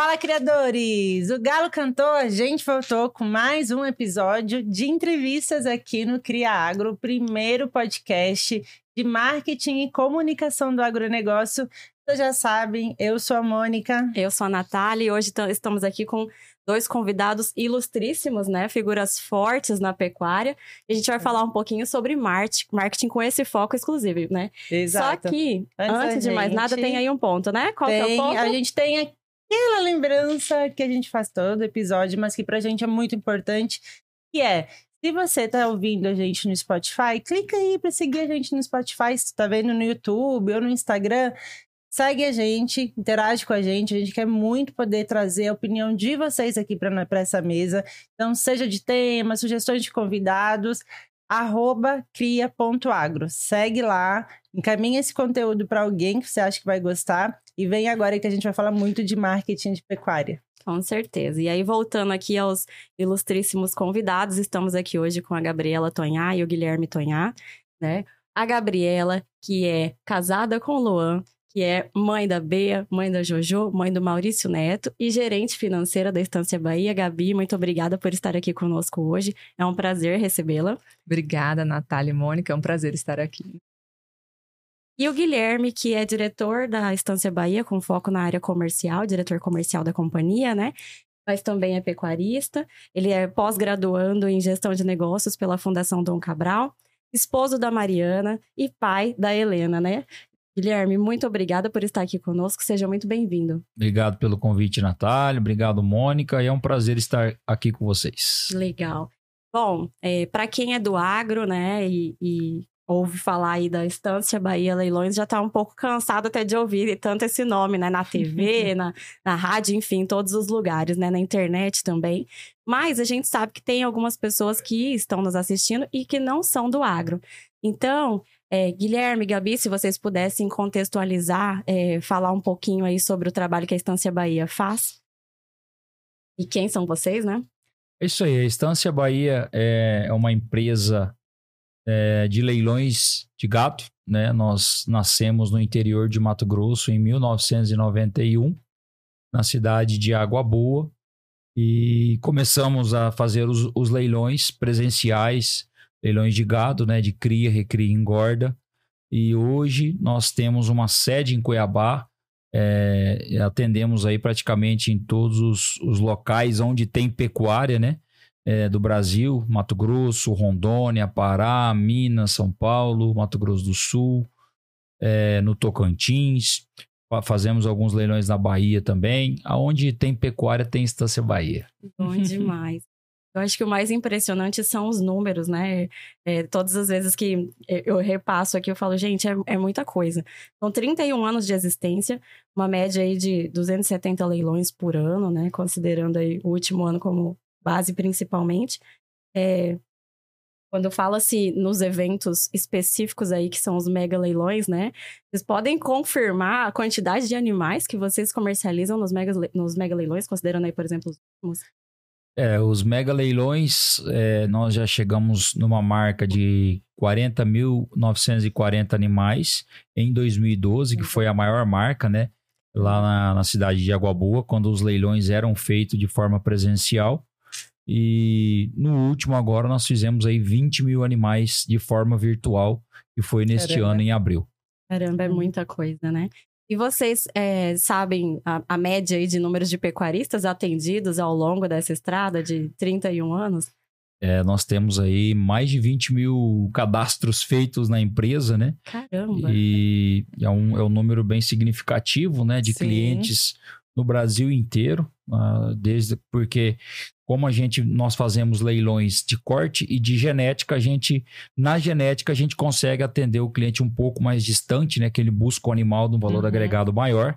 Fala, criadores! O Galo cantou, a gente voltou com mais um episódio de entrevistas aqui no Cria Agro, o primeiro podcast de marketing e comunicação do agronegócio. Vocês já sabem, eu sou a Mônica. Eu sou a Natália e hoje estamos aqui com dois convidados ilustríssimos, né? Figuras fortes na pecuária. E a gente vai falar um pouquinho sobre marketing com esse foco exclusivo, né? Exato. Só que, antes, antes de mais nada, tem aí um ponto, né? Qual tem, é o ponto? A gente tem aquela lembrança que a gente faz todo episódio, mas que pra gente é muito importante, que é se você tá ouvindo a gente no Spotify, clica aí para seguir a gente no Spotify, se tá vendo no YouTube ou no Instagram, segue a gente, interage com a gente, a gente quer muito poder trazer a opinião de vocês aqui para essa mesa. Então, seja de tema, sugestões de convidados, arroba cria.agro. Segue lá, encaminha esse conteúdo para alguém que você acha que vai gostar e vem agora que a gente vai falar muito de marketing de pecuária. Com certeza. E aí, voltando aqui aos ilustríssimos convidados, estamos aqui hoje com a Gabriela Tonhá e o Guilherme Tonhá, né? A Gabriela, que é casada com o Luan, que é mãe da Bea, mãe da Jojo, mãe do Maurício Neto e gerente financeira da Estância Bahia. Gabi, muito obrigada por estar aqui conosco hoje. É um prazer recebê-la. Obrigada, Natália e Mônica. É um prazer estar aqui. E o Guilherme, que é diretor da Estância Bahia, com foco na área comercial, diretor comercial da companhia, né? Mas também é pecuarista. Ele é pós-graduando em gestão de negócios pela Fundação Dom Cabral, esposo da Mariana e pai da Helena, né? Guilherme, muito obrigada por estar aqui conosco. Seja muito bem-vindo. Obrigado pelo convite, Natália. Obrigado, Mônica. E é um prazer estar aqui com vocês. Legal. Bom, é, para quem é do agro, né, e, e ouve falar aí da Estância Bahia Leilões, já está um pouco cansado até de ouvir tanto esse nome, né? Na TV, na, na rádio, enfim, em todos os lugares, né? Na internet também. Mas a gente sabe que tem algumas pessoas que estão nos assistindo e que não são do agro. Então, é, Guilherme, Gabi, se vocês pudessem contextualizar, é, falar um pouquinho aí sobre o trabalho que a Estância Bahia faz. E quem são vocês, né? É isso aí. A Estância Bahia é uma empresa é, de leilões de gato. Né? Nós nascemos no interior de Mato Grosso em 1991, na cidade de Água Boa, e começamos a fazer os, os leilões presenciais, leilões de gado, né? de cria, recria e engorda. E hoje nós temos uma sede em Cuiabá, é, atendemos aí praticamente em todos os, os locais onde tem pecuária, né? é, do Brasil, Mato Grosso, Rondônia, Pará, Minas, São Paulo, Mato Grosso do Sul, é, no Tocantins. Fazemos alguns leilões na Bahia também. Aonde tem pecuária, tem Estância Bahia. Bom demais. Eu acho que o mais impressionante são os números, né? É, todas as vezes que eu repasso aqui, eu falo, gente, é, é, muita coisa. São 31 anos de existência, uma média aí de 270 leilões por ano, né? Considerando aí o último ano como base principalmente. É, quando fala-se nos eventos específicos aí, que são os mega leilões, né? Vocês podem confirmar a quantidade de animais que vocês comercializam nos mega, nos mega leilões, considerando aí, por exemplo, os últimos? É, os mega leilões, é, nós já chegamos numa marca de 40.940 animais em 2012, que foi a maior marca, né? Lá na, na cidade de Água Boa, quando os leilões eram feitos de forma presencial. E no último agora nós fizemos aí 20 mil animais de forma virtual, e foi neste Caramba. ano em abril. Caramba, é muita coisa, né? E vocês é, sabem a, a, média aí de números de pecuaristas atendidos ao longo dessa estrada de 31 anos? É, nós temos aí mais de 20 mil cadastros feitos na empresa, né? Caramba! E é um, é um número bem significativo, né? De Sim. clientes no Brasil inteiro, uh, desde porque como a gente nós fazemos leilões de corte e de genética, a gente na genética a gente consegue atender o cliente um pouco mais distante, né, que ele busca o animal de um valor uhum. agregado maior,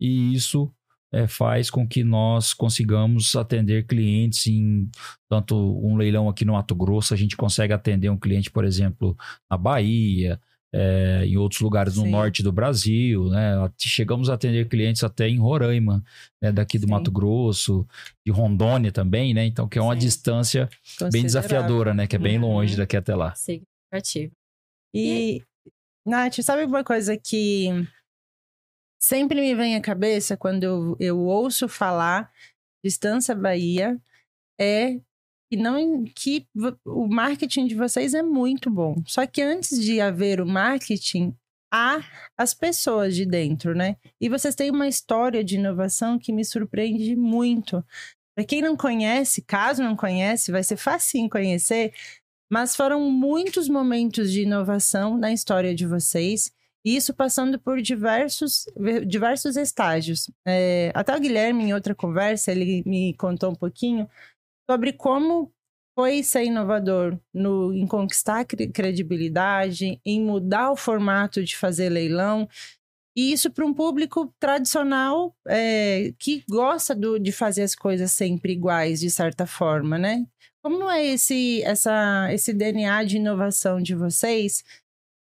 e isso é, faz com que nós consigamos atender clientes em tanto um leilão aqui no Mato Grosso, a gente consegue atender um cliente, por exemplo, na Bahia, é, em outros lugares no Sim. norte do Brasil, né? Chegamos a atender clientes até em Roraima, né? daqui do Sim. Mato Grosso, de Rondônia também, né? Então, que é uma Sim. distância bem desafiadora, né? Que é bem uhum. longe daqui até lá. Significativo. E, Nath, sabe uma coisa que sempre me vem à cabeça quando eu, eu ouço falar de Estância Bahia é que não que o marketing de vocês é muito bom. Só que antes de haver o marketing, há as pessoas de dentro, né? E vocês têm uma história de inovação que me surpreende muito. Para quem não conhece, caso não conhece, vai ser fácil conhecer, mas foram muitos momentos de inovação na história de vocês isso passando por diversos, diversos estágios. É, até o Guilherme, em outra conversa, ele me contou um pouquinho sobre como foi ser inovador no, em conquistar credibilidade, em mudar o formato de fazer leilão. E isso para um público tradicional é, que gosta do, de fazer as coisas sempre iguais, de certa forma, né? Como é esse, essa, esse DNA de inovação de vocês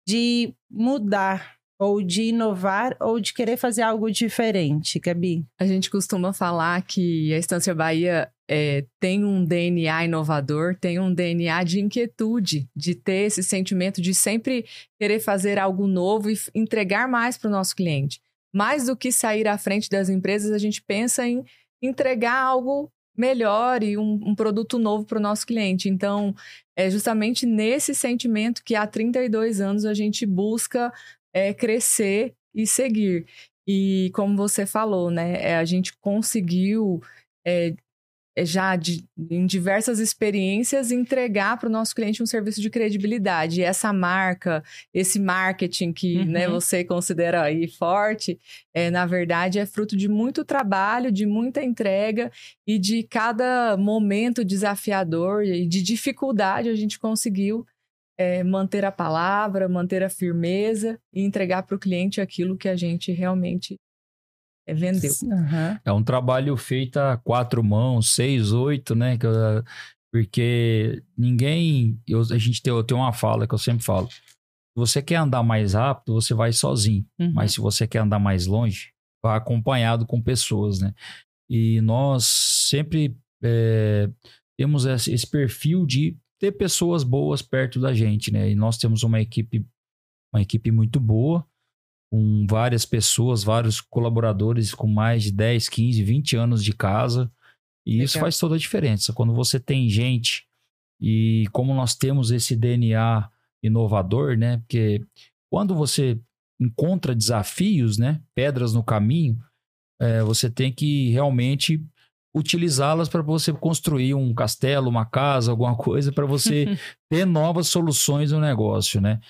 de mudar ou de inovar ou de querer fazer algo diferente, Gabi? A gente costuma falar que a Estância Bahia é, tem um DNA inovador, tem um DNA de inquietude, de ter esse sentimento de sempre querer fazer algo novo e entregar mais para o nosso cliente. Mais do que sair à frente das empresas, a gente pensa em entregar algo melhor e um, um produto novo para o nosso cliente. Então, é justamente nesse sentimento que há 32 anos a gente busca é, crescer e seguir. E como você falou, né, é, a gente conseguiu é, é, já de, em diversas experiências entregar para o nosso cliente um serviço de credibilidade. E essa marca, esse marketing que uhum. né, você considera aí forte, é, na verdade é fruto de muito trabalho, de muita entrega e de cada momento desafiador e de dificuldade a gente conseguiu é, manter a palavra, manter a firmeza e entregar para o cliente aquilo que a gente realmente é, vendeu. Uhum. É um trabalho feito a quatro mãos, seis, oito, né? Porque ninguém. Eu, a gente tem, tem uma fala que eu sempre falo. Se você quer andar mais rápido, você vai sozinho. Uhum. Mas se você quer andar mais longe, vá acompanhado com pessoas, né? E nós sempre é, temos esse perfil de ter pessoas boas perto da gente, né? E nós temos uma equipe, uma equipe muito boa com várias pessoas, vários colaboradores com mais de 10, 15, 20 anos de casa. E Legal. isso faz toda a diferença. Quando você tem gente e como nós temos esse DNA inovador, né? Porque quando você encontra desafios, né? Pedras no caminho, é, você tem que realmente utilizá-las para você construir um castelo, uma casa, alguma coisa, para você ter novas soluções no negócio, né?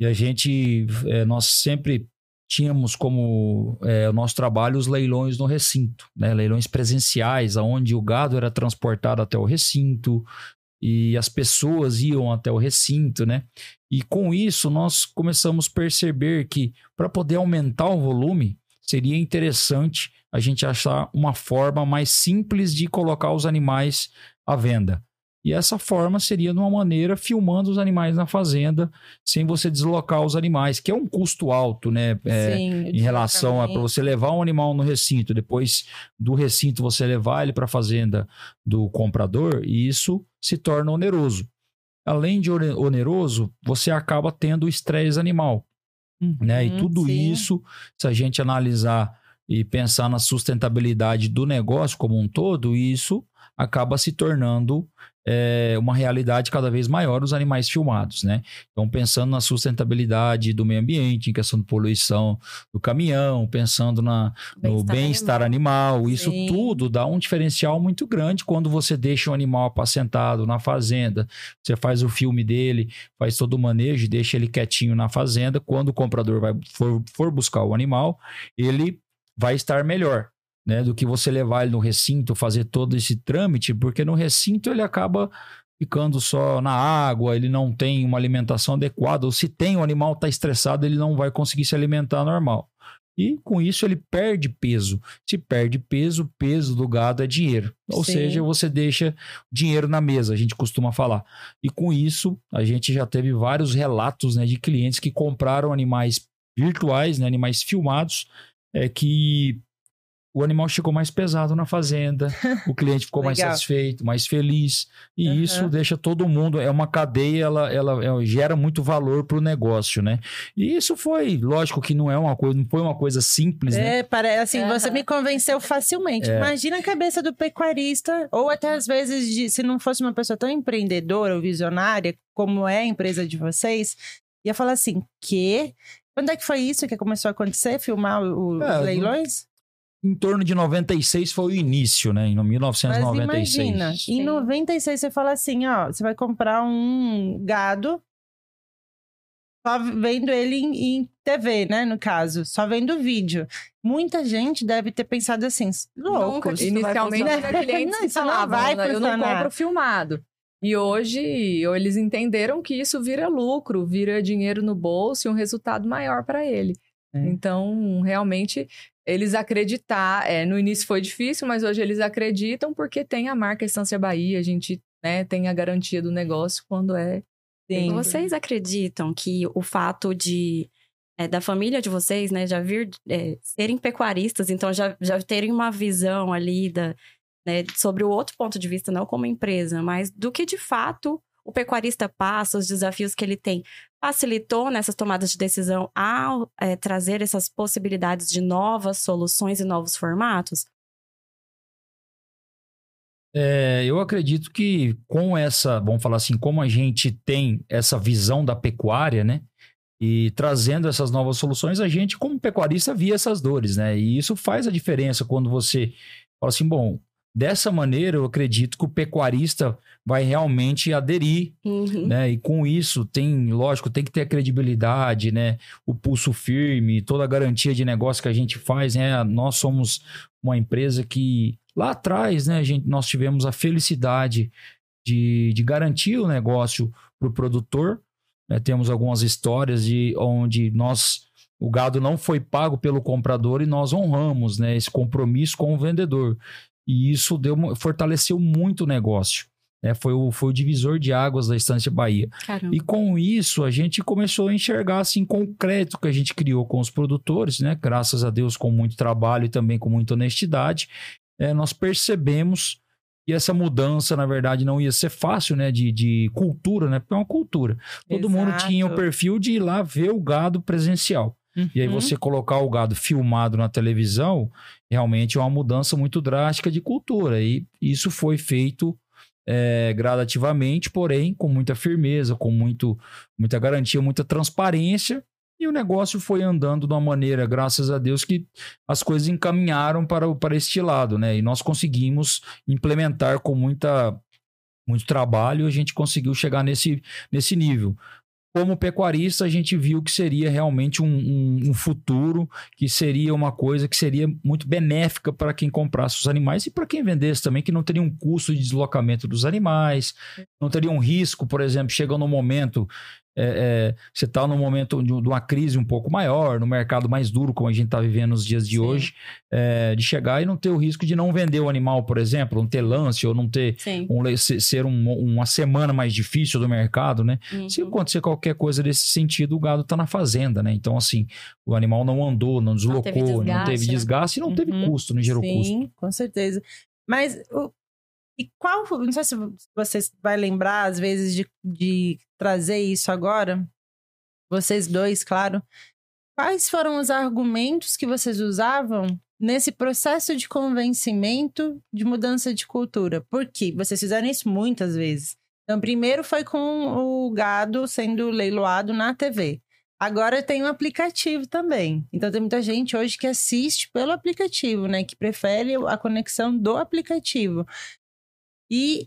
E a gente, é, nós sempre tínhamos como é, o nosso trabalho os leilões no recinto, né? leilões presenciais, onde o gado era transportado até o recinto e as pessoas iam até o recinto, né? E com isso nós começamos a perceber que para poder aumentar o volume seria interessante a gente achar uma forma mais simples de colocar os animais à venda. E essa forma seria de uma maneira filmando os animais na fazenda, sem você deslocar os animais, que é um custo alto, né? É, Sim, em relação a para você levar um animal no recinto, depois do recinto você levar ele para a fazenda do comprador, e isso se torna oneroso. Além de oneroso, você acaba tendo estresse animal. Uhum, né? E tudo sim. isso, se a gente analisar e pensar na sustentabilidade do negócio como um todo, isso acaba se tornando é, uma realidade cada vez maior os animais filmados, né? Então, pensando na sustentabilidade do meio ambiente, em questão de poluição do caminhão, pensando na, no bem-estar animal. animal, isso Sim. tudo dá um diferencial muito grande quando você deixa o animal apacentado na fazenda, você faz o filme dele, faz todo o manejo, deixa ele quietinho na fazenda. Quando o comprador vai, for, for buscar o animal, ele vai estar melhor né, do que você levar ele no recinto, fazer todo esse trâmite, porque no recinto ele acaba ficando só na água, ele não tem uma alimentação adequada, ou se tem, o animal está estressado, ele não vai conseguir se alimentar normal. E com isso ele perde peso. Se perde peso, peso do gado é dinheiro. Ou Sim. seja, você deixa dinheiro na mesa, a gente costuma falar. E com isso, a gente já teve vários relatos né, de clientes que compraram animais virtuais, né, animais filmados, é, que o animal chegou mais pesado na fazenda, o cliente ficou mais satisfeito, mais feliz. E Aham. isso deixa todo mundo. É uma cadeia, ela, ela, ela gera muito valor para o negócio, né? E isso foi, lógico que não é uma coisa, não foi uma coisa simples, né? É, parece assim, você Aham. me convenceu facilmente. É. Imagina a cabeça do pecuarista, ou até às vezes, de- se não fosse uma pessoa tão empreendedora ou visionária, como é a empresa de vocês, ia falar assim: que? Quando é que foi isso que começou a acontecer? Filmar o- os É, leilões? Em torno de 96 foi o início, né? Em Mas 1996. imagina, em Sim. 96 você fala assim, ó, você vai comprar um gado só vendo ele em, em TV, né, no caso, só vendo vídeo. Muita gente deve ter pensado assim, vai Inicialmente, clientes Não, isso não falavam, vai "Não, eu não funcionar." compro filmado. E hoje eles entenderam que isso vira lucro, vira dinheiro no bolso e um resultado maior para ele. É. Então, realmente, eles acreditar. é, no início foi difícil, mas hoje eles acreditam porque tem a marca Estância Bahia, a gente né, tem a garantia do negócio quando é. Sim. Vocês acreditam que o fato de é, da família de vocês, né, já vir é, serem pecuaristas, então já, já terem uma visão ali da, né, sobre o outro ponto de vista, não como empresa, mas do que de fato o pecuarista passa, os desafios que ele tem, facilitou nessas tomadas de decisão ao é, trazer essas possibilidades de novas soluções e novos formatos? É, eu acredito que com essa, vamos falar assim, como a gente tem essa visão da pecuária, né? E trazendo essas novas soluções, a gente, como pecuarista, via essas dores, né? E isso faz a diferença quando você fala assim, bom, dessa maneira eu acredito que o pecuarista vai realmente aderir Uhum. né? E com isso tem, lógico, tem que ter a credibilidade, né? O pulso firme, toda a garantia de negócio que a gente faz, né? Nós somos uma empresa que lá atrás, né, gente, nós tivemos a felicidade de, de garantir o negócio para o produtor. né? Temos algumas histórias de onde nós o gado não foi pago pelo comprador e nós honramos, né, esse compromisso com o vendedor. E isso deu, fortaleceu muito o negócio. né? Foi, o, foi o divisor de águas da Estância Bahia. Caramba. E com isso, a gente começou a enxergar assim com o crédito que a gente criou com os produtores, né? Graças a Deus, com muito trabalho e também com muita honestidade, eh, nós percebemos que essa mudança, na verdade, não ia ser fácil, né? De, de cultura, né? Porque é uma cultura. Todo mundo Exato. tinha o perfil de ir lá ver o gado presencial. E aí Uhum. você colocar o gado filmado na televisão, realmente é uma mudança muito drástica de cultura. E isso foi feito é, gradativamente, porém com muita firmeza, com muito, muita garantia, muita transparência. E o negócio foi andando de uma maneira, graças a Deus, que as coisas encaminharam para, para este lado, né? E nós conseguimos implementar com muita, muito trabalho, a gente conseguiu chegar nesse, nesse nível como pecuarista, a gente viu que seria realmente um, um- um futuro, que seria uma coisa que seria muito benéfica para quem comprasse os animais e para quem vendesse também, que não teria um custo de deslocamento dos animais, não teria um risco, por exemplo, chega no momento. É, é, você está num momento de, de uma crise um pouco maior, no mercado mais duro, como a gente está vivendo nos dias de Sim. hoje, é, de chegar e não ter o risco de não vender o animal, por exemplo, não ter lance ou não ter Sim. um ser um- uma semana mais difícil do mercado, né? Uhum. Se acontecer qualquer coisa desse sentido, o gado tá na fazenda, né? Então, assim, o animal não andou, não deslocou, teve não desgaste, teve né? desgaste e não teve Uhum. custo, não gerou custo. Sim, com certeza. Mas o- e qual, não sei se você vai lembrar às vezes de, de trazer isso agora, vocês dois, claro. Quais foram os argumentos que vocês usavam nesse processo de convencimento de mudança de cultura? Porque vocês fizeram isso muitas vezes. Então, primeiro foi com o gado sendo leiloado na TV. Agora tem um aplicativo também. Então tem muita gente hoje que assiste pelo aplicativo, né? Que prefere a conexão do aplicativo. E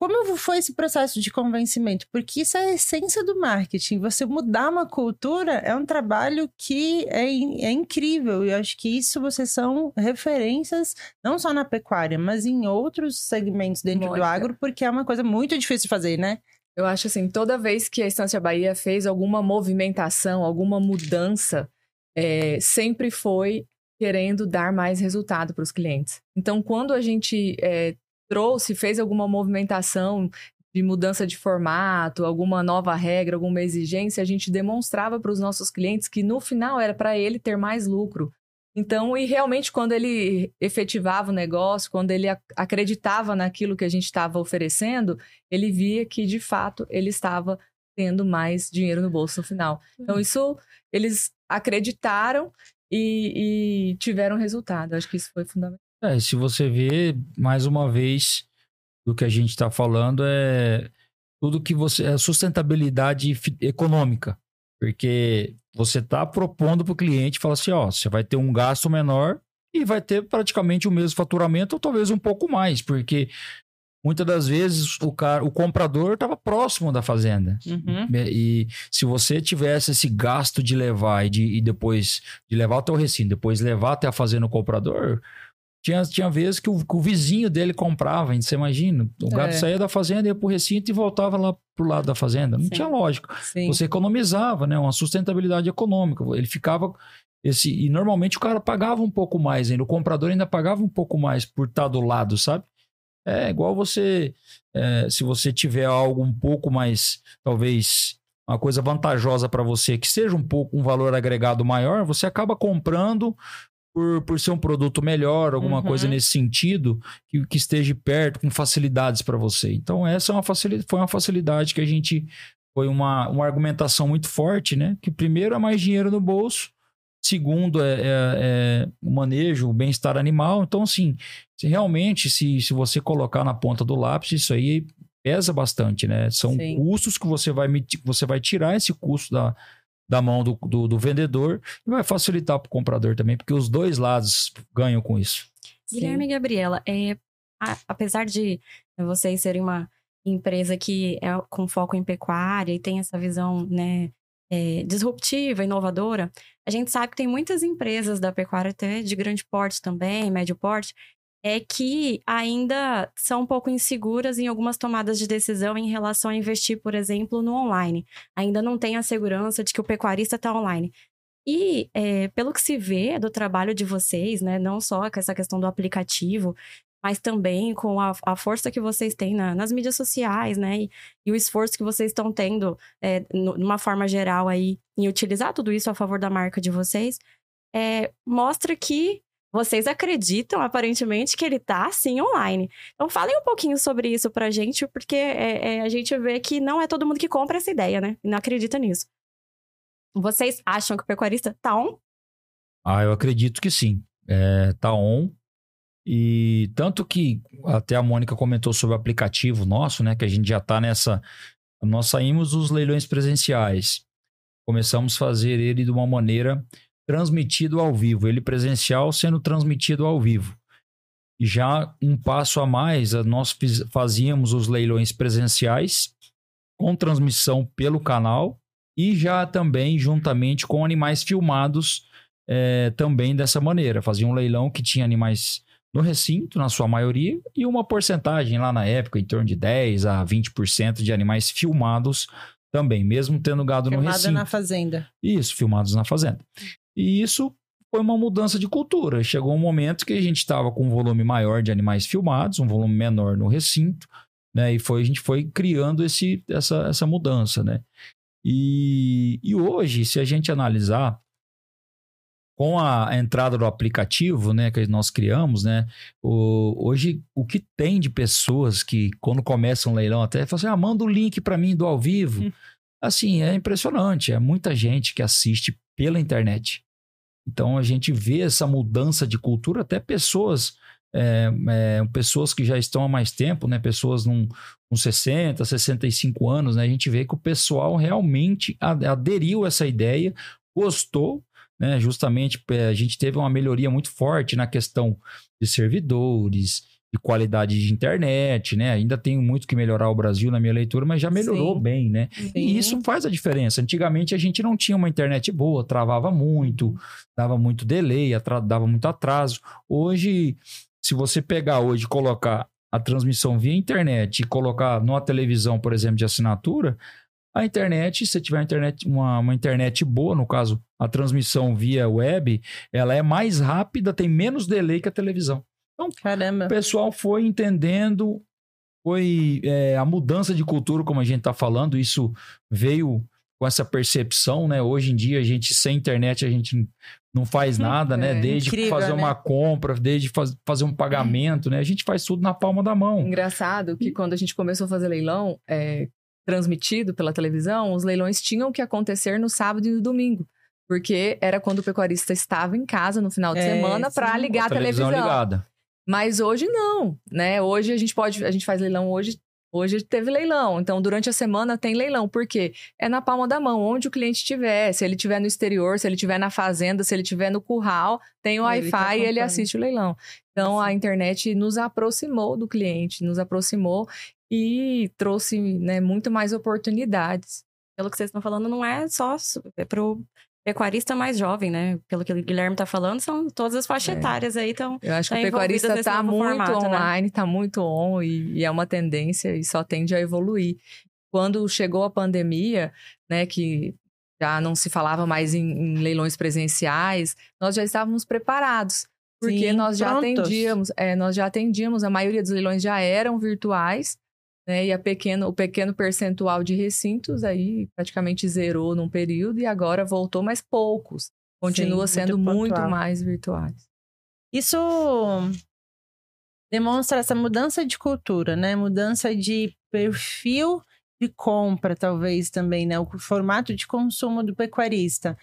como foi esse processo de convencimento? Porque isso é a essência do marketing. Você mudar uma cultura é um trabalho que é, é incrível. E eu acho que isso vocês são referências, não só na pecuária, mas em outros segmentos dentro do agro, porque é uma coisa muito difícil de fazer, né? Eu acho assim, toda vez que a Estância Bahia fez alguma movimentação, alguma mudança, é, sempre foi querendo dar mais resultado para os clientes. Então, quando a gente é, trouxe, fez alguma movimentação de mudança de formato, alguma nova regra, alguma exigência, a gente demonstrava para os nossos clientes que no final era para ele ter mais lucro. Então, e realmente, quando ele efetivava o negócio, quando ele ac- acreditava naquilo que a gente estava oferecendo, ele via que, de fato, ele estava tendo mais dinheiro no bolso no final. Então, isso eles acreditaram e, e tiveram resultado. Acho que isso foi fundamental. É, se você vê, mais uma vez, do que a gente está falando é tudo que você. É sustentabilidade econômica. Porque você está propondo para o cliente falar assim: ó, você vai ter um gasto menor e vai ter praticamente o mesmo faturamento, ou talvez um pouco mais, porque muitas das vezes o, cara, o comprador estava próximo da fazenda. Uhum. É, E se você tivesse esse gasto de levar e, de, e depois de levar até o recinto, depois levar até a fazenda o comprador, tinha, tinha vezes que o, que o vizinho dele comprava, hein? você imagina? O gato É. saía da fazenda, ia pro recinto e voltava lá pro lado da fazenda. Não Sim. tinha lógica. Sim. Você economizava, né? Uma sustentabilidade econômica. Ele ficava. Esse, e normalmente o cara pagava um pouco mais ainda. O comprador ainda pagava um pouco mais por estar do lado, sabe? É igual você. é, se você tiver algo um pouco mais. Talvez. Uma coisa vantajosa para você, que seja um pouco um valor agregado maior, você acaba comprando por, por ser um produto melhor, alguma Uhum. coisa nesse sentido, que, que esteja perto, com facilidades para você. Então, essa é uma facilidade, foi uma facilidade que a gente. Foi uma, uma argumentação muito forte, né? Que primeiro é mais dinheiro no bolso, segundo é, é- é o manejo, o bem-estar animal. Então, assim, se realmente, se, se você colocar na ponta do lápis, isso aí pesa bastante, né? São Sim. custos que você vai, você vai tirar esse custo da, da mão do, do, do vendedor e vai facilitar para o comprador também, porque os dois lados ganham com isso. Guilherme e Gabriela, é, a- apesar de vocês serem uma empresa que é com foco em pecuária e tem essa visão né, é, disruptiva, inovadora, a gente sabe que tem muitas empresas da pecuária, até de grande porte também, médio porte, é que ainda são um pouco inseguras em algumas tomadas de decisão em relação a investir, por exemplo, no online. Ainda não tem a segurança de que o pecuarista está online. E é, pelo que se vê do trabalho de vocês, né, não só com essa questão do aplicativo, mas também com a, a força que vocês têm na- nas mídias sociais, né, e, e o esforço que vocês estão tendo, é, no- de uma forma geral aí, em utilizar tudo isso a favor da marca de vocês, é, mostra que vocês acreditam, aparentemente, que ele tá, sim, online. Então, falem um pouquinho sobre isso pra gente, porque é, é, a gente vê que não é todo mundo que compra essa ideia, né, e não acredita nisso. Vocês acham que o pecuarista tá on? Ah, eu acredito que sim. É, tá on. E tanto que até a Mônica comentou sobre o aplicativo nosso, né? Que a gente já tá nessa. Nós saímos dos leilões presenciais. Começamos a fazer ele de uma maneira transmitido ao vivo, ele presencial sendo transmitido ao vivo. Já um passo a mais, nós fazíamos os leilões presenciais com transmissão pelo canal e já também juntamente com animais filmados é, também dessa maneira. Fazia um leilão que tinha animais no recinto, na sua maioria, e uma porcentagem lá na época, em torno de 10 a 20% de animais filmados também, mesmo tendo gado no recinto. na fazenda. Isso, filmados na fazenda. E isso foi uma mudança de cultura. Chegou um momento que a gente estava com um volume maior de animais filmados, um volume menor no recinto, né? E foi, a gente foi criando esse, essa, essa mudança, né? E, e hoje, se a gente analisar, com a entrada do aplicativo, né, que nós criamos, né, o, hoje o que tem de pessoas que quando começa um leilão até falam assim, ah, manda o link para mim do ao vivo. Hum. Assim, é impressionante, é muita gente que assiste pela internet. Então a gente vê essa mudança de cultura, até pessoas, é, é, pessoas que já estão há mais tempo, né? Pessoas num, com 60, 65 anos, né? A gente vê que o pessoal realmente aderiu a essa ideia, gostou, né? Justamente é, a gente teve uma melhoria muito forte na questão de servidores, de qualidade de internet, né? Ainda tem muito que melhorar o Brasil na minha leitura, mas já melhorou Sim. bem, né? Sim. E isso faz a diferença. Antigamente a gente não tinha uma internet boa, travava muito, dava muito delay, dava muito atraso. Hoje, se você pegar hoje e colocar a transmissão via internet e colocar numa televisão, por exemplo, de assinatura, a internet, se você tiver uma internet, uma, uma internet boa, no caso, a transmissão via web, ela é mais rápida, tem menos delay que a televisão. Caramba. O pessoal foi entendendo, foi é, a mudança de cultura, como a gente está falando, isso veio com essa percepção, né? Hoje em dia, a gente, sem internet, a gente não faz nada, né? É, Desde incrível, fazer né? uma compra, desde faz, fazer um pagamento, né? A gente faz tudo na palma da mão. Engraçado que quando a gente começou a fazer leilão, é, transmitido pela televisão, os leilões tinham que acontecer no sábado e no domingo. Porque era quando o pecuarista estava em casa no final de É, semana para ligar a televisão. ligada. Mas hoje não, né? Hoje a gente pode, a gente faz leilão hoje. Hoje teve leilão, então durante a semana tem leilão. Por quê? É na palma da mão, onde o cliente estiver. Se ele estiver no exterior, se ele estiver na fazenda, se ele estiver no curral, tem o tá Wi-Fi e ele assiste o leilão. Então a internet nos aproximou do cliente, nos aproximou e trouxe né, muito mais oportunidades. Pelo que vocês estão falando, não é só é pro pecuarista mais jovem, né? Pelo que o Guilherme tá falando, são todas as faixas É. etárias aí, então Eu acho Tá que o pecuarista está muito formato, né? online, está muito on e, e é uma tendência e só tende a evoluir. Quando chegou a pandemia, né, que já não se falava mais em, em leilões presenciais, nós já estávamos preparados. Porque Sim, nós já prontos. atendíamos, é, nós já atendíamos, a maioria dos leilões já eram virtuais, né? E a pequeno, o pequeno percentual de recintos aí praticamente zerou num período e agora voltou, mas poucos. Continua Sim, sendo muito muito mais virtuais. Isso demonstra essa mudança de cultura, né? Mudança de perfil de compra, talvez também, né? O formato de consumo do pecuarista.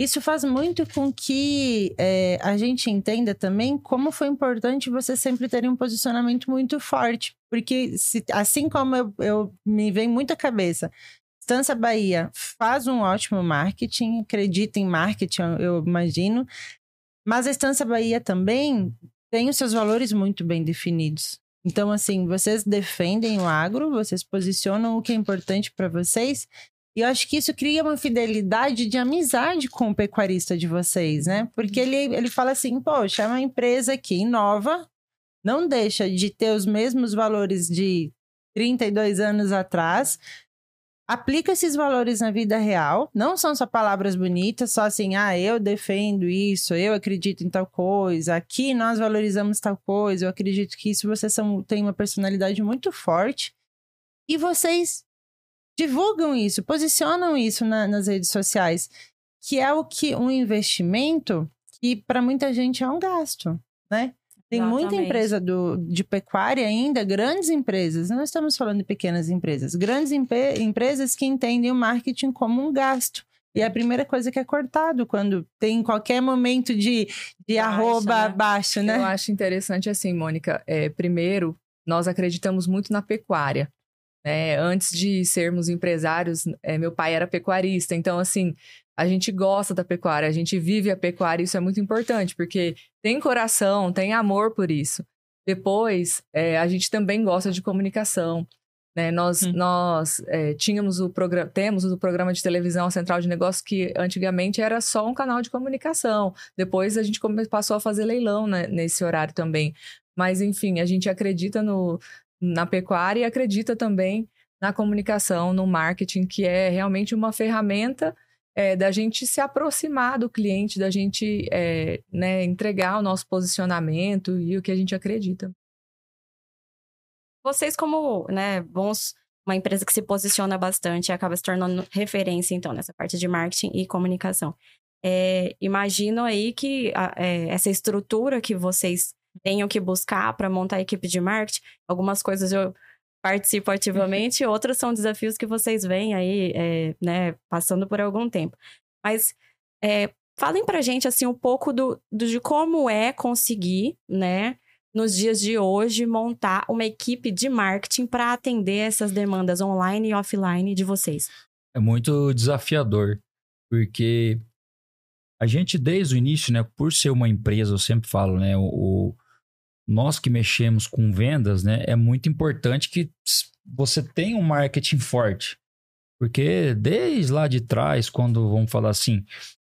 Isso faz muito com que é, a gente entenda também como foi importante você sempre ter um posicionamento muito forte. Porque, se- assim como eu, eu me vem muito à cabeça, Estância Bahia faz um ótimo marketing, acredita em marketing, eu imagino, mas a Estância Bahia também tem os seus valores muito bem definidos. Então, assim, vocês defendem o agro, vocês posicionam o que é importante para vocês, e eu acho que isso cria uma fidelidade de amizade com o pecuarista de vocês, né? Porque ele, ele fala assim: poxa, é uma empresa que inova, não deixa de ter os mesmos valores de 32 anos atrás, aplica esses valores na vida real. Não são só palavras bonitas, só assim, ah, eu defendo isso, eu acredito em tal coisa, aqui nós valorizamos tal coisa, eu acredito que isso vocês são, têm uma personalidade muito forte. E vocês divulgam isso, posicionam isso na- nas redes sociais, que é o que um investimento que para muita gente é um gasto, né? Tem muita empresa do, de pecuária ainda, grandes empresas, não estamos falando de pequenas empresas, grandes empresas que entendem o marketing como um gasto. E é a primeira coisa que é cortado quando tem qualquer momento de, de Baixa, arroba né? baixo, né? Eu acho interessante assim, Mônica. É, primeiro, nós acreditamos muito na pecuária. Né? Antes de sermos empresários, é, meu pai era pecuarista. Então, assim, a gente gosta da pecuária, a gente vive a pecuária. Isso é muito importante, porque tem coração, tem amor por isso. Depois, é, a gente também gosta de comunicação. Né? Nós, Hum. nós é, tínhamos o programa, temos o programa de televisão Central de Negócios que antigamente era só um canal de comunicação. Depois a gente passou a fazer leilão né, nesse horário também. Mas enfim, a gente acredita no, na pecuária e acredita também na comunicação, no marketing, que é realmente uma ferramenta é, da gente se aproximar do cliente, da gente é, né, entregar o nosso posicionamento e o que a gente acredita. vocês como, né, bons, uma empresa que se posiciona bastante acaba se tornando referência, então, nessa parte de marketing e comunicação. É, imagino aí que a- é, essa estrutura que vocês tenham que buscar para montar a equipe de marketing, algumas coisas eu participo ativamente, outras são desafios que vocês veem aí, é, né, passando por algum tempo. Mas é, falem pra gente, assim, um pouco do, do- de como é conseguir, né, nos dias de hoje, montar uma equipe de marketing para atender essas demandas online e offline de vocês. É muito desafiador, porque a gente, desde o início, né, por ser uma empresa, eu sempre falo, né, o- nós que mexemos com vendas, né, é muito importante que você tenha um marketing forte. Porque desde lá de trás, quando vamos falar assim,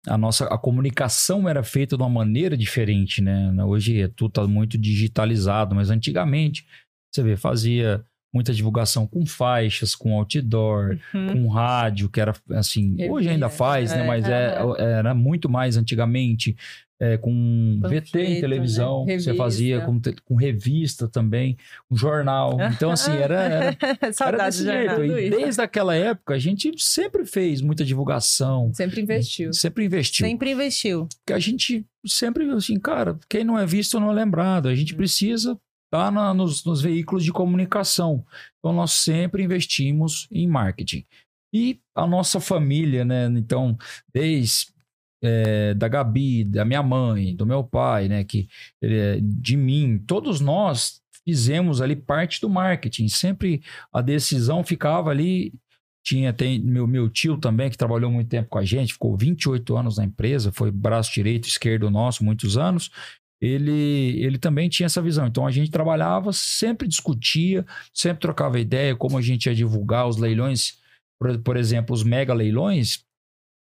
a nossa a comunicação era feita de uma maneira diferente, né? Hoje é tudo tá muito digitalizado, mas antigamente você vê, fazia muita divulgação com faixas, com outdoor, Uhum. com rádio, que era assim, hoje ainda faz, né? é, Mas é, era muito mais antigamente. É, com VT em Panfleto, televisão, né? você fazia com, com revista também, um jornal. Então, assim, era, era, era desse do jeito. jornal. E desde aquela época, a gente sempre fez muita divulgação, Sempre investiu. sempre investiu. Sempre investiu. Porque a gente sempre, assim, cara, quem não é visto não é lembrado. A gente precisa estar na- nos, nos veículos de comunicação. Então, nós sempre investimos em marketing. E a nossa família, né? Então, desde é, da Gabi, da minha mãe, do meu pai, né? Que, é, de mim, todos nós fizemos ali parte do marketing. Sempre a decisão ficava ali. Tinha, tem meu, meu tio também, que trabalhou muito tempo com a gente, ficou 28 anos na empresa, foi braço direito, esquerdo nosso, muitos anos. Ele, ele também tinha essa visão. Então a gente trabalhava, sempre discutia, sempre trocava ideia, como a gente ia divulgar os leilões. Por, por exemplo, os mega leilões,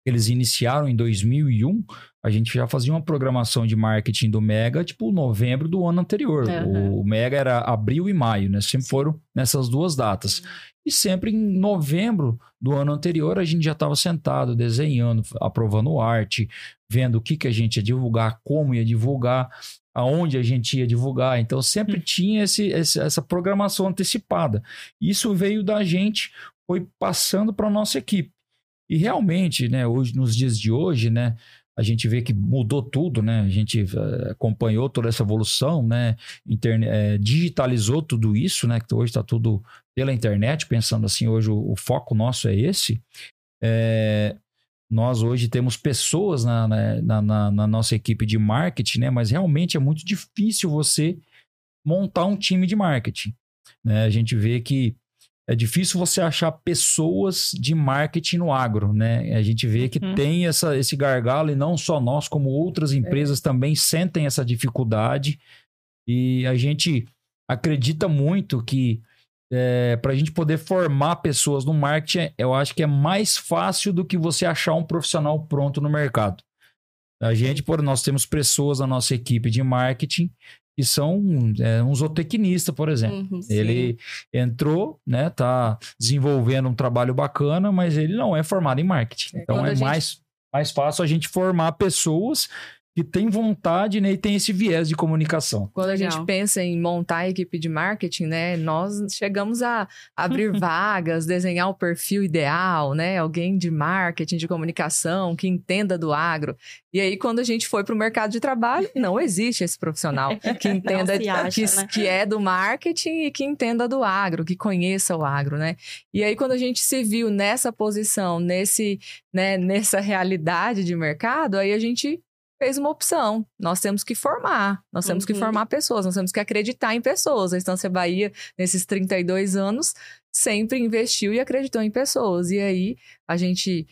eles iniciaram em 2001, a gente já fazia uma programação de marketing do Mega, tipo, novembro do ano anterior. Aham. O Mega era abril e maio, né? Sempre foram nessas duas datas. E sempre em novembro do ano anterior, a gente já estava sentado, desenhando, aprovando arte, vendo o que, que a gente ia divulgar, como ia divulgar, aonde a gente ia divulgar. Então, sempre tinha esse, esse- essa programação antecipada. Isso veio da gente, foi passando para a nossa equipe. E realmente, né, hoje, nos dias de hoje, né, a gente vê que mudou tudo, né? A gente eh, acompanhou toda essa evolução, né? Interne- eh, digitalizou tudo isso, né? Que hoje está tudo pela internet, pensando assim, hoje o, o foco nosso é esse. É, nós hoje temos pessoas na, na, na- na- na nossa equipe de marketing, né? Mas realmente é muito difícil você montar um time de marketing. Né? A gente vê que é difícil você achar pessoas de marketing no agro, né? A gente vê que Uhum. tem essa, esse gargalo e não só nós, como outras empresas também sentem essa dificuldade. E a gente acredita muito que para a gente poder formar pessoas no marketing, eu acho que é mais fácil do que você achar um profissional pronto no mercado. A gente, por nós temos pessoas na nossa equipe de marketing que são é, um zootecnista, por exemplo. Uhum. Ele entrou, né, tá desenvolvendo um trabalho bacana, mas ele não é formado em marketing. É, então é gente- mais, mais fácil a gente formar pessoas que têm vontade né, e têm esse viés de comunicação. Quando a Legal. gente pensa em montar a equipe de marketing, né, nós chegamos a abrir vagas, desenhar o perfil ideal, né, alguém de marketing, de comunicação, que entenda do agro. E aí, quando a gente foi para o mercado de trabalho, não existe esse profissional que entenda, acha, que, né? que é do marketing e que entenda do agro, que conheça o agro, né? E aí, quando a gente se viu nessa posição, nesse, né, nessa realidade de mercado, aí a gente fez uma opção. Nós temos que formar, nós temos que Uhum. formar pessoas, nós temos que acreditar em pessoas. A Estância Bahia, nesses 32 anos, sempre investiu e acreditou em pessoas. E aí a gente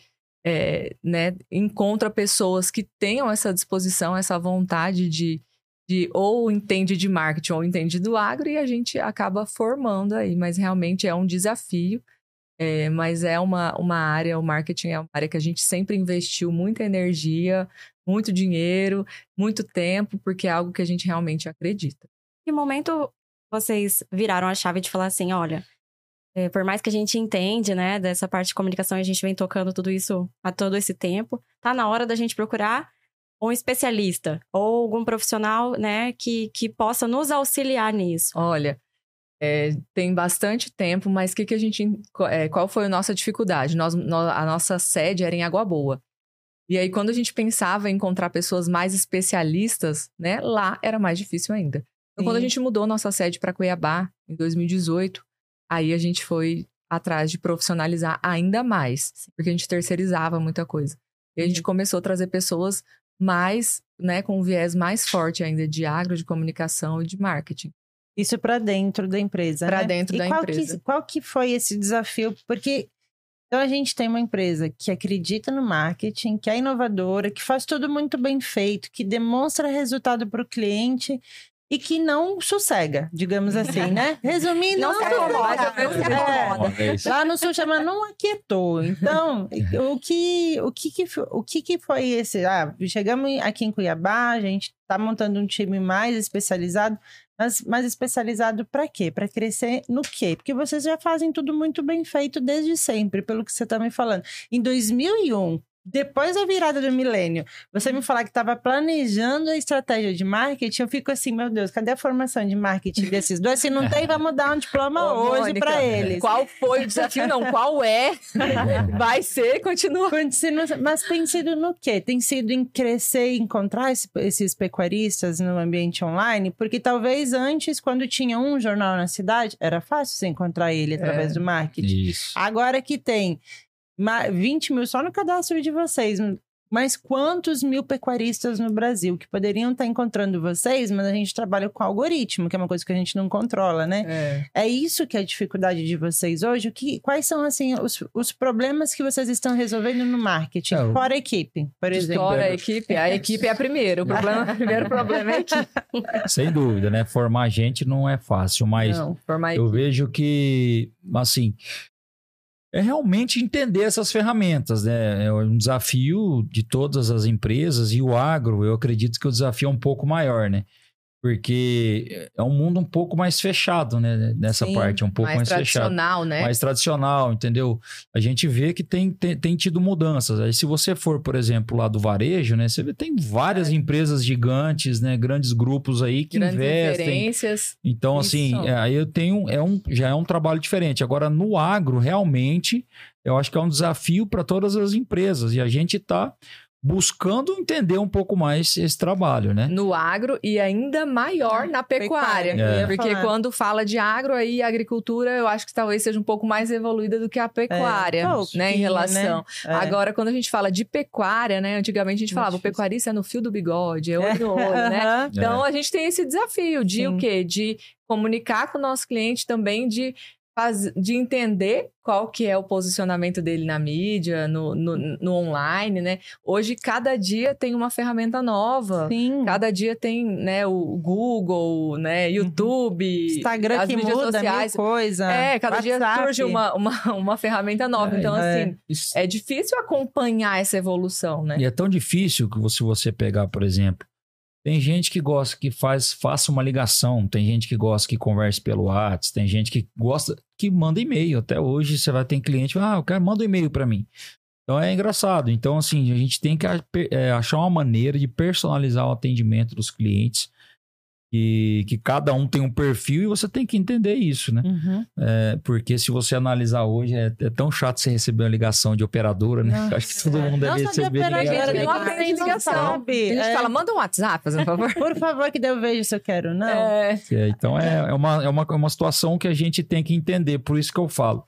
é, né, encontra pessoas que tenham essa disposição, essa vontade de, de ou entende de marketing ou entende do agro e a gente acaba formando aí. Mas realmente é um desafio. É, mas é uma, uma área, o marketing é uma área que a gente sempre investiu muita energia, muito dinheiro, muito tempo, porque é algo que a gente realmente acredita. Que momento vocês viraram a chave de falar assim, olha, é, por mais que a gente entende, né, dessa parte de comunicação, a gente vem tocando tudo isso há todo esse tempo, tá na hora da gente procurar um especialista ou algum profissional, né, que, que possa nos auxiliar nisso. Olha, é, tem bastante tempo, mas que que a gente, é, qual foi a nossa dificuldade? Nós, nó- a nossa sede era em Água Boa. E aí, quando a gente pensava em encontrar pessoas mais especialistas, né, lá era mais difícil ainda. Então, quando a Sim. gente mudou nossa sede para Cuiabá, em 2018, aí a gente foi atrás de profissionalizar ainda mais, porque a gente terceirizava muita coisa. E a gente começou a trazer pessoas mais, né, com um viés mais forte ainda de agro, de comunicação e de marketing. Isso para dentro da empresa, Pra né? dentro e da qual empresa. Que, qual que foi esse desafio? Porque então a gente tem uma empresa que acredita no marketing, que é inovadora, que faz tudo muito bem feito, que demonstra resultado para o cliente e que não sossega, digamos assim, né? Resumindo, Não se acomoda, não se É. acomoda. Vez. Lá no sul chama não aquietou. Então, o que, o que, que, o que, que foi esse? Ah, chegamos aqui em Cuiabá, a gente está montando um time mais especializado, mas mais especializado para quê? Para crescer no quê? Porque vocês já fazem tudo muito bem feito desde sempre, pelo que você está me falando. Em 2001, depois da virada do milênio, você me falar que estava planejando a estratégia de marketing, eu fico assim, meu Deus, cadê a formação de marketing desses dois? Se não tem, vamos dar um diploma Ô, hoje para eles. Qual foi o desafio? Não, qual é? Vai ser, continua. Continua- Mas tem sido no quê? Tem sido em crescer e encontrar esse- esses pecuaristas no ambiente online? Porque talvez antes, quando tinha um jornal na cidade, era fácil você encontrar ele através É. do marketing. Isso. Agora que tem 20 mil só no cadastro de vocês, mas quantos mil pecuaristas no Brasil que poderiam estar encontrando vocês, mas a gente trabalha com algoritmo, que é uma coisa que a gente não controla, né? É. É isso que é a dificuldade de vocês hoje? O que, quais são, assim, os, os problemas que vocês estão resolvendo no marketing? É, o- Fora a equipe, por exemplo. Fora a equipe, a equipe é a primeira. O, problema, o primeiro problema é a equipe. Sem dúvida, né? Formar gente não é fácil, mas Não, formar eu equipe. vejo que, assim, é realmente entender essas ferramentas, né? É um desafio de todas as empresas e o agro, eu acredito que o desafio é um pouco maior, né? Porque é um mundo um pouco mais fechado, né? Nessa Sim, parte, é um pouco mais, mais fechado. tradicional, né? mais tradicional, entendeu? A gente vê que tem, tem, tem tido mudanças. Aí, se você for, por exemplo, lá do varejo, né? Você vê tem várias empresas gigantes, né? Grandes grupos aí que Grandes investem. referências. Então, assim, Isso. é, aí eu tenho. É um, já é um trabalho diferente. Agora, no agro, realmente, eu acho que é um desafio para todas as empresas. E a gente está buscando entender um pouco mais esse trabalho, né? no agro e ainda maior na pecuária. Ia Porque falar. quando fala de agro, aí a agricultura eu acho que talvez seja um pouco mais evoluída do que a pecuária, um né? Em pouquinho, relação. É. Agora, quando a gente fala de pecuária, né? Antigamente a gente falava, o Difícil. pecuarista é no fio do bigode, é olho no olho, né? Então a gente tem esse desafio de Sim. o quê? De comunicar com o nosso cliente também, de, faz... de entender qual que é o posicionamento dele na mídia, no, no, no online, né? Hoje, cada dia tem uma ferramenta nova. Sim. Cada dia tem, né, o Google, né, YouTube, Uhum. Instagram as que mídias muda sociais. coisa. É, cada dia WhatsApp. surge uma, uma, uma ferramenta nova. É, então, é. assim, Isso- é difícil acompanhar essa evolução, né? E é tão difícil que se você pegar, por exemplo, tem gente que gosta que faz, faça uma ligação, tem gente que gosta que converse pelo WhatsApp, tem gente que gosta que manda e-mail. Até hoje você vai ter cliente, ah, eu quero manda um e-mail para mim. Então é engraçado. Então, assim, a gente tem que é, achar uma maneira de personalizar o atendimento dos clientes. E que cada um tem um perfil e você tem que entender isso, né? Uhum. É, porque se você analisar hoje, é, é tão chato você receber uma ligação de operadora, né? Nossa. Acho que todo mundo Não deve só de receber operadora, ligação. Gente, não atende não ligação. sabe. A gente É. fala, manda um WhatsApp, fazendo favor. Por favor, que eu vejo se eu quero. Não. É, É, então é, é, uma, é, uma, é uma situação que a gente tem que entender, por isso que eu falo.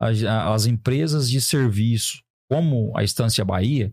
As, as empresas de serviço, como a Estância Bahia,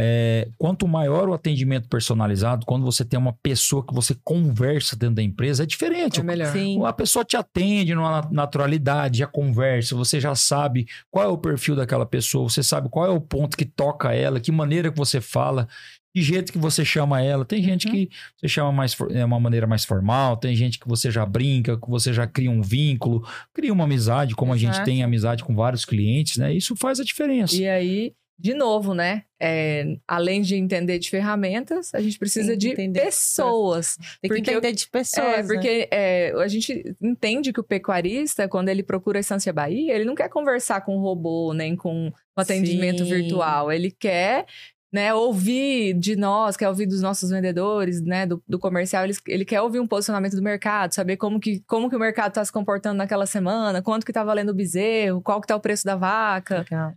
é, quanto maior o atendimento personalizado, quando você tem uma pessoa que você conversa dentro da empresa, é diferente. é melhor. Sim. A pessoa te atende numa na- naturalidade, já conversa, você já sabe qual é o perfil daquela pessoa, você sabe qual é o ponto que toca ela, que maneira que você fala, que jeito que você chama ela. Tem gente Uhum. que você chama mais é uma maneira mais formal, tem gente que você já brinca, que você já cria um vínculo, cria uma amizade, como a gente Exato. tem amizade com vários clientes, né? Isso faz a diferença. E aí, de novo, né? é, além de entender de ferramentas, a gente precisa de pessoas. Tem que entender de pessoas. É, né? porque é, a gente entende que o pecuarista, quando ele procura a Estância Bahia, ele não quer conversar com um robô, nem com um atendimento Sim. virtual. Ele quer né, ouvir de nós, quer ouvir dos nossos vendedores, né, do, do comercial, ele, ele quer ouvir um posicionamento do mercado, saber como que, como que o mercado está se comportando naquela semana, quanto que tá valendo o bezerro, qual que tá o preço da vaca. Legal.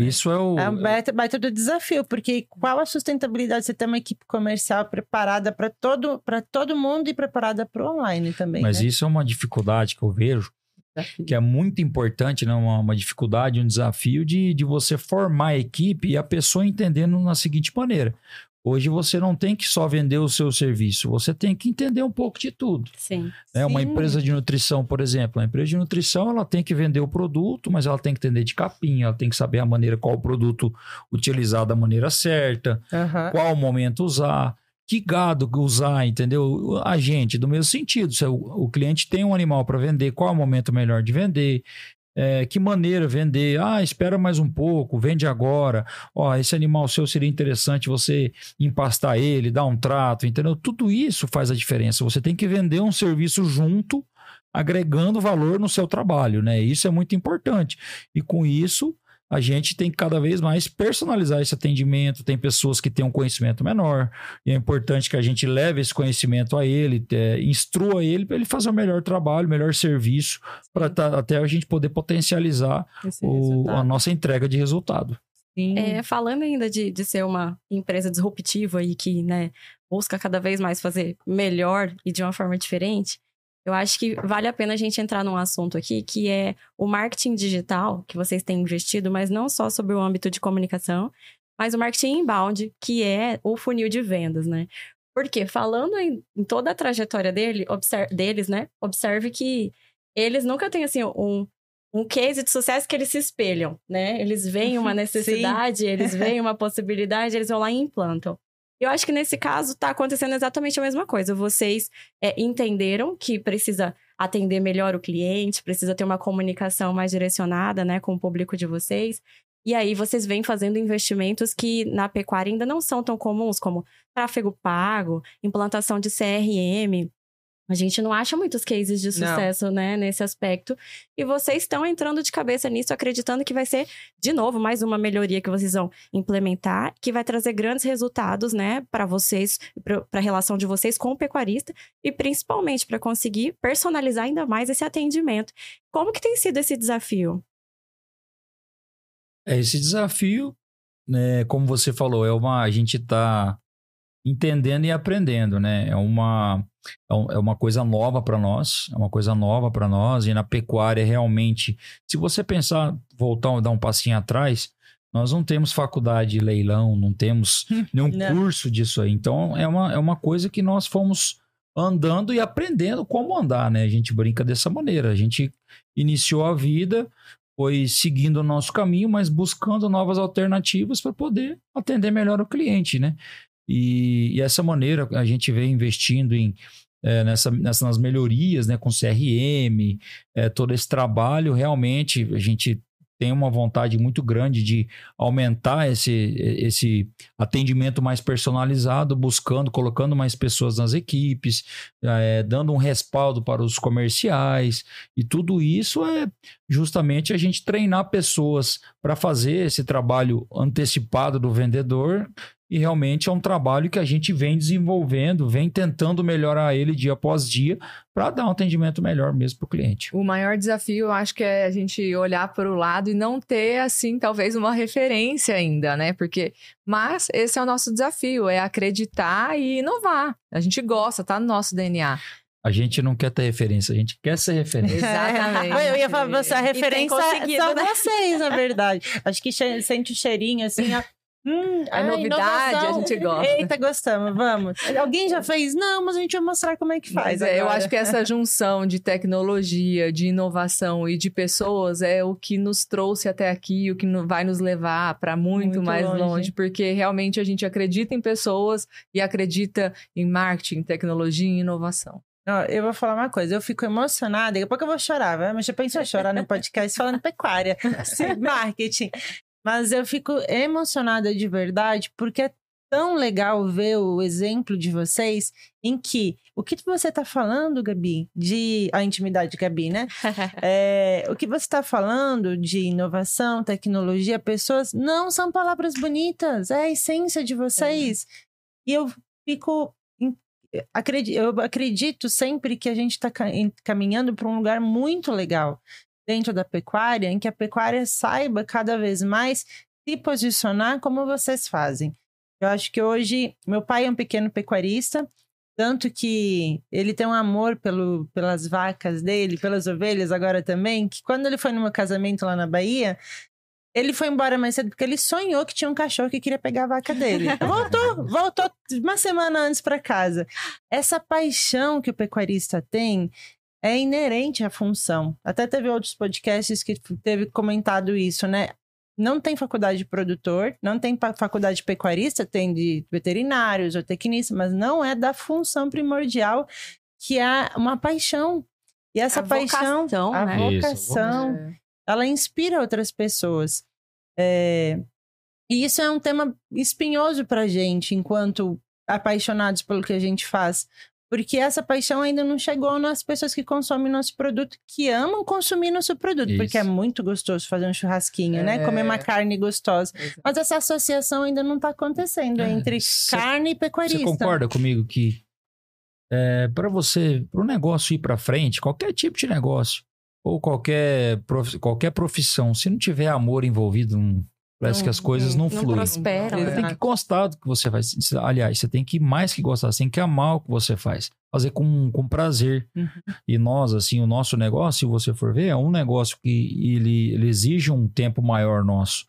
Isso é o. É um baita, baita do desafio, porque qual a sustentabilidade? Você tem uma equipe comercial preparada para todo, para todo mundo e preparada para o online também. Mas né? isso é uma dificuldade que eu vejo, Desafio. que é muito importante, né? uma, uma dificuldade, um desafio de, de você formar a equipe e a pessoa entendendo na seguinte maneira. Hoje você não tem que só vender o seu serviço, você tem que entender um pouco de tudo. Sim. né? Uma empresa de nutrição, por exemplo, a empresa de nutrição ela tem que vender o produto, mas ela tem que entender de capinha, ela tem que saber a maneira qual o produto utilizar da maneira certa, Aham. qual momento usar, que gado usar, entendeu? A gente, do mesmo sentido, se o, o cliente tem um animal para vender, qual é o momento melhor de vender? É, que maneira vender? Ah, espera mais um pouco, vende agora. Ó, esse animal seu seria interessante você empastar ele, dar um trato, entendeu? Tudo isso faz a diferença. Você tem que vender um serviço junto, agregando valor no seu trabalho, né? Isso é muito importante. E com isso, a gente tem que cada vez mais personalizar esse atendimento. Tem pessoas que têm um conhecimento menor, e é importante que a gente leve esse conhecimento a ele, é, instrua ele para ele fazer o melhor trabalho, o melhor serviço, para até a gente poder potencializar o, a nossa entrega de resultado. É, falando ainda de, de ser uma empresa disruptiva e que né, busca cada vez mais fazer melhor e de uma forma diferente, eu acho que vale a pena a gente entrar num assunto aqui que é o marketing digital que vocês têm investido, mas não só sobre o âmbito de comunicação, mas o marketing inbound, que é o funil de vendas, né? Porque falando em, em toda a trajetória dele, observe, deles, né? Observe que eles nunca têm assim um, um case de sucesso que eles se espelham, né? Eles veem uma necessidade, eles veem uma possibilidade, eles vão lá e implantam. Eu acho que nesse caso está acontecendo exatamente a mesma coisa. Vocês é, entenderam que precisa atender melhor o cliente, precisa ter uma comunicação mais direcionada, né, com o público de vocês. E aí vocês vêm fazendo investimentos que na pecuária ainda não são tão comuns, como tráfego pago, implantação de CRM, a gente não acha muitos cases de sucesso, não. né, nesse aspecto. E vocês estão entrando de cabeça nisso, acreditando que vai ser, de novo, mais uma melhoria que vocês vão implementar, que vai trazer grandes resultados, né, para vocês, para a relação de vocês com o pecuarista e principalmente para conseguir personalizar ainda mais esse atendimento. Como que tem sido esse desafio? É, esse desafio, né, como você falou, é uma a gente está entendendo e aprendendo, né? É uma, é, é uma coisa nova para nós, é uma coisa nova para nós. E na pecuária, realmente, se você pensar, voltar, dar um passinho atrás, nós não temos faculdade de leilão, não temos nenhum não. curso disso aí. Então, é uma, é uma coisa que nós fomos andando e aprendendo como andar, né? A gente brinca dessa maneira. A gente iniciou a vida, foi seguindo o nosso caminho, mas buscando novas alternativas para poder atender melhor o cliente, né? E, e essa maneira a gente vem investindo em é, nessa, nas melhorias, né, com CRM, é, todo esse trabalho, realmente a gente tem uma vontade muito grande de aumentar esse, esse atendimento mais personalizado, buscando, colocando mais pessoas nas equipes, é, dando um respaldo para os comerciais, e tudo isso é justamente a gente treinar pessoas para fazer esse trabalho antecipado do vendedor e realmente é um trabalho que a gente vem desenvolvendo, vem tentando melhorar ele dia após dia para dar um atendimento melhor mesmo para o cliente. O maior desafio, eu acho que é a gente olhar para o lado e não ter assim talvez uma referência ainda, né? Porque mas esse é o nosso desafio, é acreditar e inovar. A gente gosta, tá no nosso DNA. A gente não quer ter referência, a gente quer ser referência. Exatamente. Eu ia falar, você, a referência são né? vocês, na verdade. Acho que sente o cheirinho assim, Hum, a novidade inovação. a gente gosta. Eita, gostamos, vamos. Alguém já fez? Não, mas a gente vai mostrar como é que faz. É, eu acho que essa junção de tecnologia, de inovação e de pessoas é o que nos trouxe até aqui, o que vai nos levar para muito, muito, mais longe. longe, porque realmente a gente acredita em pessoas e acredita em marketing, tecnologia e inovação. Eu vou falar uma coisa, eu fico emocionada, daqui a pouco eu vou chorar, mas já pensou chorar no podcast falando pecuária, marketing. Mas eu fico emocionada de verdade porque é tão legal ver o exemplo de vocês em que o que você está falando, Gabi, de a intimidade, Gabi, né? é, o que você está falando de inovação, tecnologia, pessoas, não são palavras bonitas, é a essência de vocês. É. E eu fico eu acredito sempre que a gente está caminhando para um lugar muito legal dentro da pecuária, em que a pecuária saiba cada vez mais se posicionar como vocês fazem. Eu acho que hoje, meu pai é um pequeno pecuarista, tanto que ele tem um amor pelo, pelas vacas dele, pelas ovelhas agora também, que quando ele foi no meu casamento lá na Bahia, ele foi embora mais cedo porque ele sonhou que tinha um cachorro que queria pegar a vaca dele. Voltou, voltou uma semana antes para casa. Essa paixão que o pecuarista tem é inerente à função. Até teve outros podcasts que teve comentado isso, né? Não tem faculdade de produtor, não tem faculdade de pecuarista, tem de veterinários ou tecnistas, mas não é da função primordial, que é uma paixão. E essa a paixão, vocação, a né? vocação, isso, ela inspira outras pessoas. É... E isso é um tema espinhoso para gente, enquanto apaixonados pelo que a gente faz, Porque essa paixão ainda não chegou nas pessoas que consomem nosso produto, que amam consumir nosso produto, porque é Isso. muito gostoso fazer um churrasquinho, né? É. Comer uma carne gostosa. Mas essa associação ainda não está acontecendo É, entre cê- carne e pecuarista. Você concorda comigo que para você, para o negócio ir para frente, qualquer tipo de negócio ou qualquer, prof- qualquer profissão, se não tiver amor envolvido, não- parece Não- que as coisas não, não fluem. prosperam, Você né? tem que gostar do que você faz. Aliás, você tem que mais que gostar, você tem que amar o que você faz. Fazer com, com prazer. Uhum. E nós, assim, o nosso negócio, se você for ver, é um negócio que ele, ele exige um tempo maior nosso.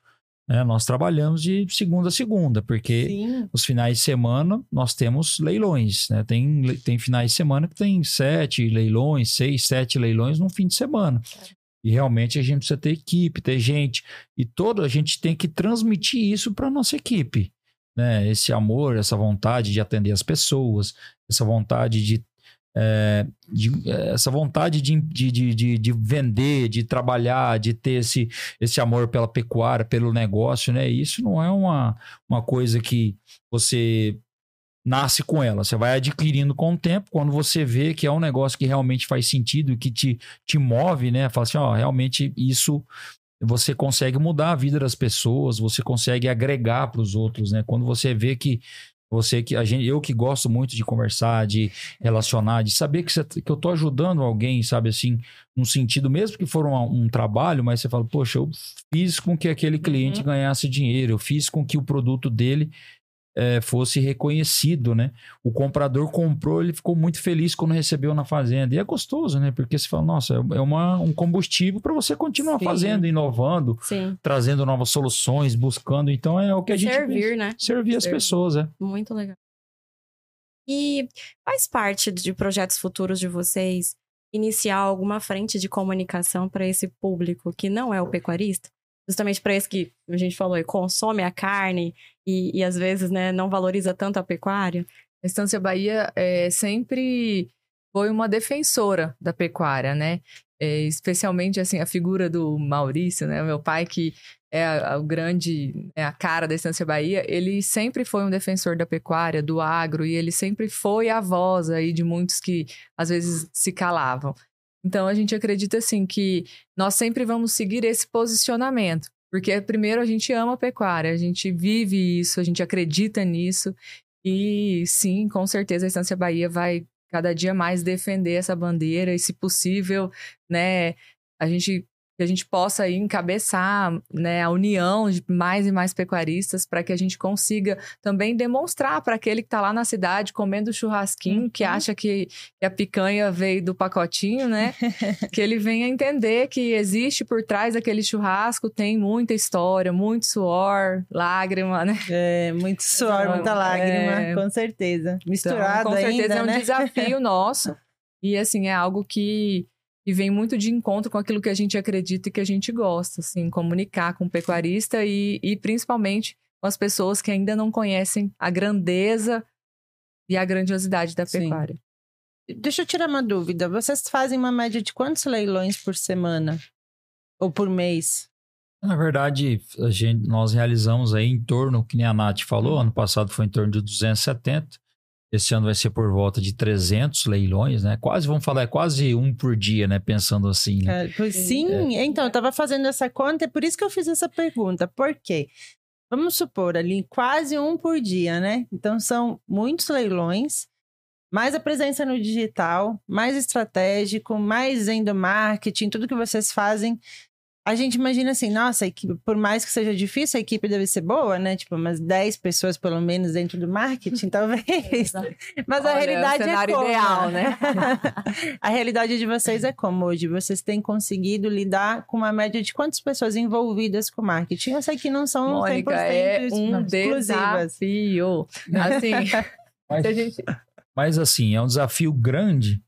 né? Nós trabalhamos de segunda a segunda, porque Sim. os finais de semana nós temos leilões, né? Tem, tem finais de semana que tem sete leilões, seis, sete leilões num fim de semana. E realmente a gente precisa ter equipe, ter gente. E todo a gente tem que transmitir isso para nossa equipe. Né? Esse amor, essa vontade de atender as pessoas, essa vontade de. é, de- é, essa vontade de, de, de, de, de vender, de trabalhar, de ter esse, esse amor pela pecuária, pelo negócio, né? Isso não é uma, uma coisa que você nasce com ela. Você vai adquirindo com o tempo, quando você vê que é um negócio que realmente faz sentido, que te, te move, né? Fala assim, ó, realmente isso você consegue mudar a vida das pessoas, você consegue agregar para os outros, né? Quando você vê que você que a gente, eu que gosto muito de conversar, de relacionar, de saber que, você- que eu tô ajudando alguém, sabe assim, num sentido mesmo que for um, um trabalho, mas você fala, poxa, eu fiz com que aquele cliente ganhasse dinheiro, eu fiz com que o produto dele eh, fosse reconhecido, né? O comprador comprou, ele ficou muito feliz quando recebeu na fazenda. E é gostoso, né? Porque você fala, nossa, é uma, um combustível para você continuar Sim. fazendo, inovando, Sim. trazendo novas soluções, buscando. Então é o que a gente Servir, né? servir as Servir. pessoas, é. Muito legal. E faz parte de projetos futuros de vocês iniciar alguma frente de comunicação para esse público que não é o pecuarista? Justamente para esse que a gente falou, e consome a carne e, e às vezes né, não valoriza tanto a pecuária. A Estância Bahia é, sempre foi uma defensora da pecuária, né? É, especialmente assim a figura do Maurício, né? Meu pai que é a- o grande, é a cara da Estância Bahia, ele sempre foi um defensor da pecuária, do agro, e ele sempre foi a voz aí de muitos que às vezes se calavam. Então a gente acredita assim que nós sempre vamos seguir esse posicionamento, porque primeiro a gente ama a pecuária, a gente vive isso, a gente acredita nisso, e sim, com certeza a Estância Bahia vai cada dia mais defender essa bandeira e, se possível, né, a gente que a gente possa aí encabeçar né, a união de mais e mais pecuaristas para que a gente consiga também demonstrar para aquele que está lá na cidade comendo churrasquinho, que Uhum. acha que, que a picanha veio do pacotinho, né? que ele venha entender que existe por trás daquele churrasco, tem muita história, muito suor, lágrima, né? É, muito suor, Então, muita lágrima, é. com certeza. Então, Misturado com certeza ainda, é um né? desafio nosso. E assim, é algo que, que vem muito de encontro com aquilo que a gente acredita e que a gente gosta, assim, comunicar com o pecuarista e, e principalmente com as pessoas que ainda não conhecem a grandeza e a grandiosidade da Sim. pecuária. Deixa eu tirar uma dúvida. Vocês fazem uma média de quantos leilões por semana? Ou por mês? Na verdade, a gente, nós realizamos aí em torno, que nem a Nath falou, ano passado foi em torno de 270. Esse ano vai ser por volta de 300 leilões, né? Quase, vamos falar, é quase um por dia, né? Pensando assim, né? É, pois sim, então, eu estava fazendo essa conta, é por isso que eu fiz essa pergunta. Por quê? Vamos supor ali, quase um por dia, né? Então, são muitos leilões, mais a presença no digital, mais estratégico, mais endomarketing, tudo que vocês fazem. A gente imagina assim, nossa, a equipe, por mais que seja difícil, a equipe deve ser boa, né? Tipo, umas 10 pessoas pelo menos dentro do marketing, talvez. Mas a Olha, realidade o cenário é como? ideal, né? a realidade de vocês é como hoje? Vocês têm conseguido lidar com uma média de quantas pessoas envolvidas com marketing? Eu sei que não são Mônica, 100% é um exclusivas. desafio. Assim, Mas, gente... mas assim, é um desafio grande.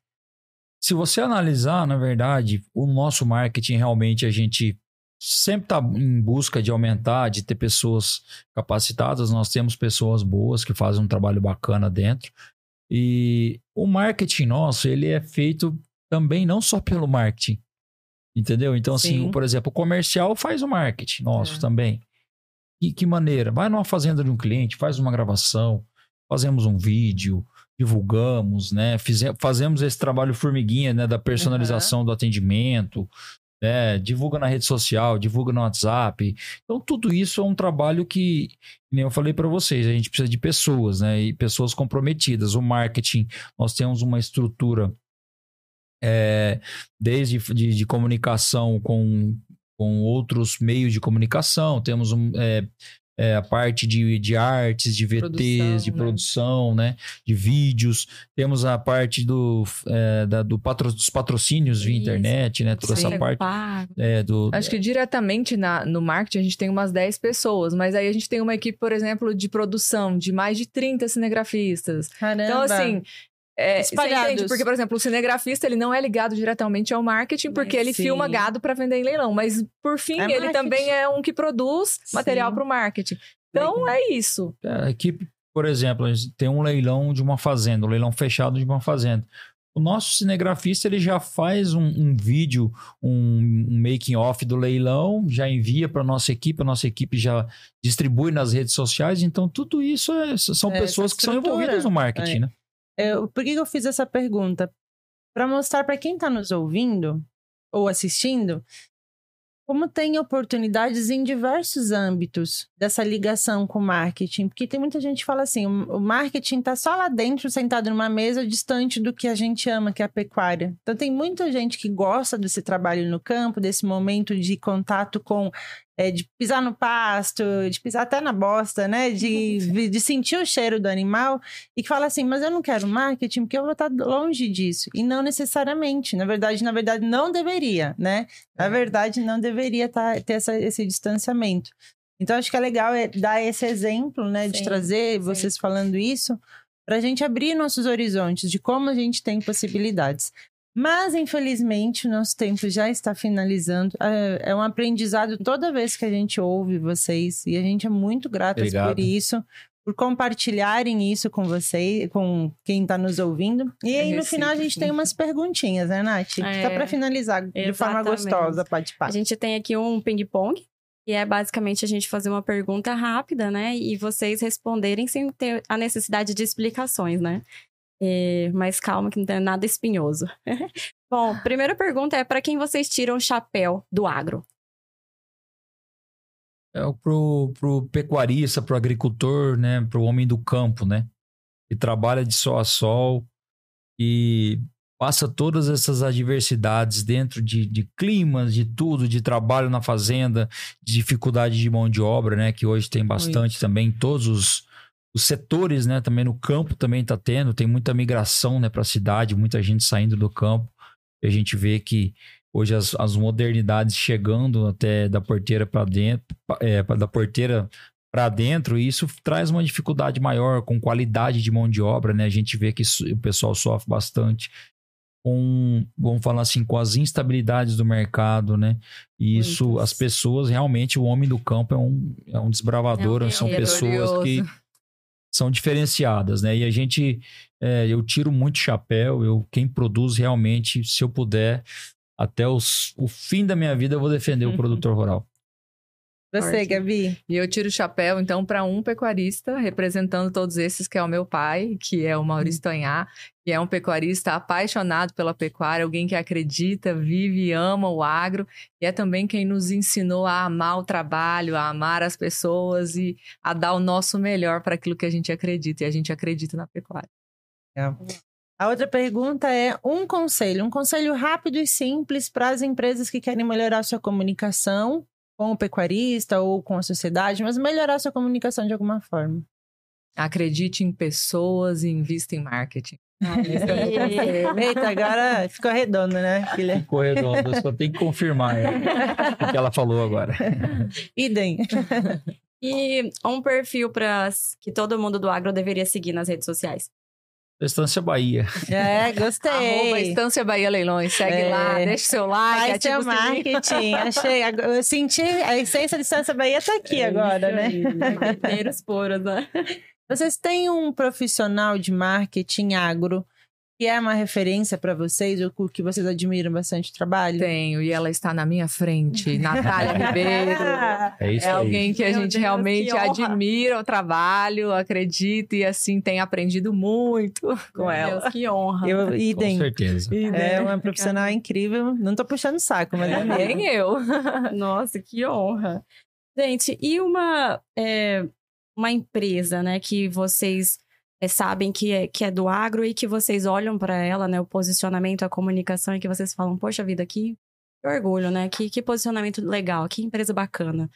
Se você analisar, na verdade, o nosso marketing realmente a gente sempre está em busca de aumentar, de ter pessoas capacitadas. Nós temos pessoas boas que fazem um trabalho bacana dentro. E o marketing nosso, ele é feito também não só pelo marketing. Entendeu? Então, assim, Sim. por exemplo, o comercial faz o marketing nosso É. também. E que maneira? Vai numa fazenda de um cliente, faz uma gravação, fazemos um vídeo, divulgamos, né? Fize- fazemos esse trabalho formiguinha, né? Da personalização do atendimento, né? Divulga na rede social, divulga no WhatsApp. Então, tudo isso é um trabalho que, que nem eu falei para vocês, a gente precisa de pessoas, né? E pessoas comprometidas. O marketing, nós temos uma estrutura é, desde de, de comunicação com, com outros meios de comunicação, temos um, é, é, a parte de, de artes, de VTs, Produção, de né? produção, né? De vídeos, temos a parte do, é, da- do patro- dos patrocínios via Isso. internet, né? Toda essa Sim. parte Pago. é, do. Acho que diretamente na, no marketing a gente tem umas 10 pessoas, mas aí a gente tem uma equipe, por exemplo, de produção de mais de 30 cinegrafistas. Caramba. Então, assim. É, Espalhados. entende? Porque, por exemplo, o cinegrafista ele não é ligado diretamente ao marketing, porque ele Sim. filma gado para vender em leilão. Mas, por fim, É ele marketing. também é um que produz material para o marketing. Então, é isso. A equipe, por exemplo, a gente tem um leilão de uma fazenda, um leilão fechado de uma fazenda. O nosso cinegrafista ele já faz um, um vídeo, um, um making off do leilão, já envia para nossa equipe, a nossa equipe já distribui nas redes sociais. Então tudo isso é- são É, pessoas que são envolvidas no marketing, É. né? Eu- por que que eu fiz essa pergunta? Para mostrar para quem está nos ouvindo ou assistindo como tem oportunidades em diversos âmbitos dessa ligação com o marketing. Porque tem muita gente que fala assim: o marketing está só lá dentro, sentado numa mesa, distante do que a gente ama, que é a pecuária. Então, tem muita gente que gosta desse trabalho no campo, desse momento de contato com. É, de pisar no pasto, de pisar até na bosta, né? De, de sentir o cheiro do animal e que fala assim, mas eu não quero marketing porque eu vou estar longe disso. E não necessariamente. Na verdade, na verdade, não deveria, né? Na verdade, não deveria tá, ter essa- esse distanciamento. Então, acho que é legal é dar esse exemplo, né? De Sim, trazer sim. vocês falando isso, para a gente abrir nossos horizontes de como a gente tem possibilidades. Mas, infelizmente, o nosso tempo já está finalizando. É é um aprendizado toda vez que a gente ouve vocês. E a gente é muito grato por isso, por compartilharem isso com vocês, com quem está nos ouvindo. E É aí, no final, a gente tem umas perguntinhas, né, Nath? É, Só para finalizar de forma exatamente. gostosa, pode A parar. gente tem aqui um ping-pong, que é basicamente a gente fazer uma pergunta rápida, né? E vocês responderem sem ter a necessidade de explicações, né? É, mas calma, que não tem nada espinhoso. Bom, primeira pergunta é para quem vocês tiram o chapéu do agro? É o pro, pro pecuarista, pro agricultor, né? Pro homem do campo, né? Que trabalha de sol a sol e passa todas essas adversidades dentro de, de climas, de tudo, de trabalho na fazenda, de dificuldade de mão de obra, né? Que hoje tem bastante também em todos os, os setores, né? Também no campo também está tendo, tem muita migração, né? Para a cidade, muita gente saindo do campo. E a gente vê que hoje as, as modernidades chegando até da porteira para dentro, é, da porteira para dentro, e isso traz uma dificuldade maior com qualidade de mão de obra, né? A gente vê que o pessoal sofre bastante com, vamos falar assim, com as instabilidades do mercado, né? E isso, Muitas. as pessoas, realmente, o homem do campo é um, é um desbravador, É um são pessoas que são diferenciadas, né? E a gente, é, eu tiro muito chapéu, eu quem produz realmente, se eu puder, até os, o fim da minha vida eu vou defender o produtor rural. Você, Forte. Gabi? E eu tiro o chapéu, então, para um pecuarista, representando todos esses, que é o meu pai, que é o Maurício Tonhá, que é um pecuarista apaixonado pela pecuária, alguém que acredita, vive e ama o agro, e é também quem nos ensinou a amar o trabalho, a amar as pessoas e a dar o nosso melhor para aquilo que a gente acredita, e a gente acredita na pecuária. A outra pergunta é um conselho, um conselho rápido e simples para as empresas que querem melhorar sua comunicação com o pecuarista ou com a sociedade, mas melhorar sua comunicação de alguma forma. Acredite em pessoas e invista em marketing. Eita, agora ficou redondo, né? Guilherme? Ficou redondo, só tenho que confirmar é, o que ela falou agora. Idem. E um perfil para que todo mundo do agro deveria seguir nas redes sociais. Estância Bahia. É, Arroba gostei. Estância Bahia Leilões. Segue É. lá, deixa seu like, Faz seu marketing. Achei. Eu senti a essência de Distância Bahia tá aqui agora, né? Primeiros poros, né? Vocês têm um profissional de marketing agro que é uma referência para vocês, ou o que vocês admiram bastante o trabalho? Tenho, e ela está na minha frente, Natália Ribeiro. É isso É alguém que a Meu gente Deus, realmente admira o trabalho, acredita e assim tem aprendido muito com Meu ela. Deus, que honra. Eu, Com idem. certeza. É uma profissional incrível. Não tô puxando saco, mas é mesmo. Nem eu. Nossa, que honra. Gente, e uma, é, uma empresa, né, que vocês é, sabem que é, que é do agro e que vocês olham para ela, né, o posicionamento, a comunicação, e que vocês falam, poxa vida, que orgulho, né, que, que posicionamento legal, que empresa bacana.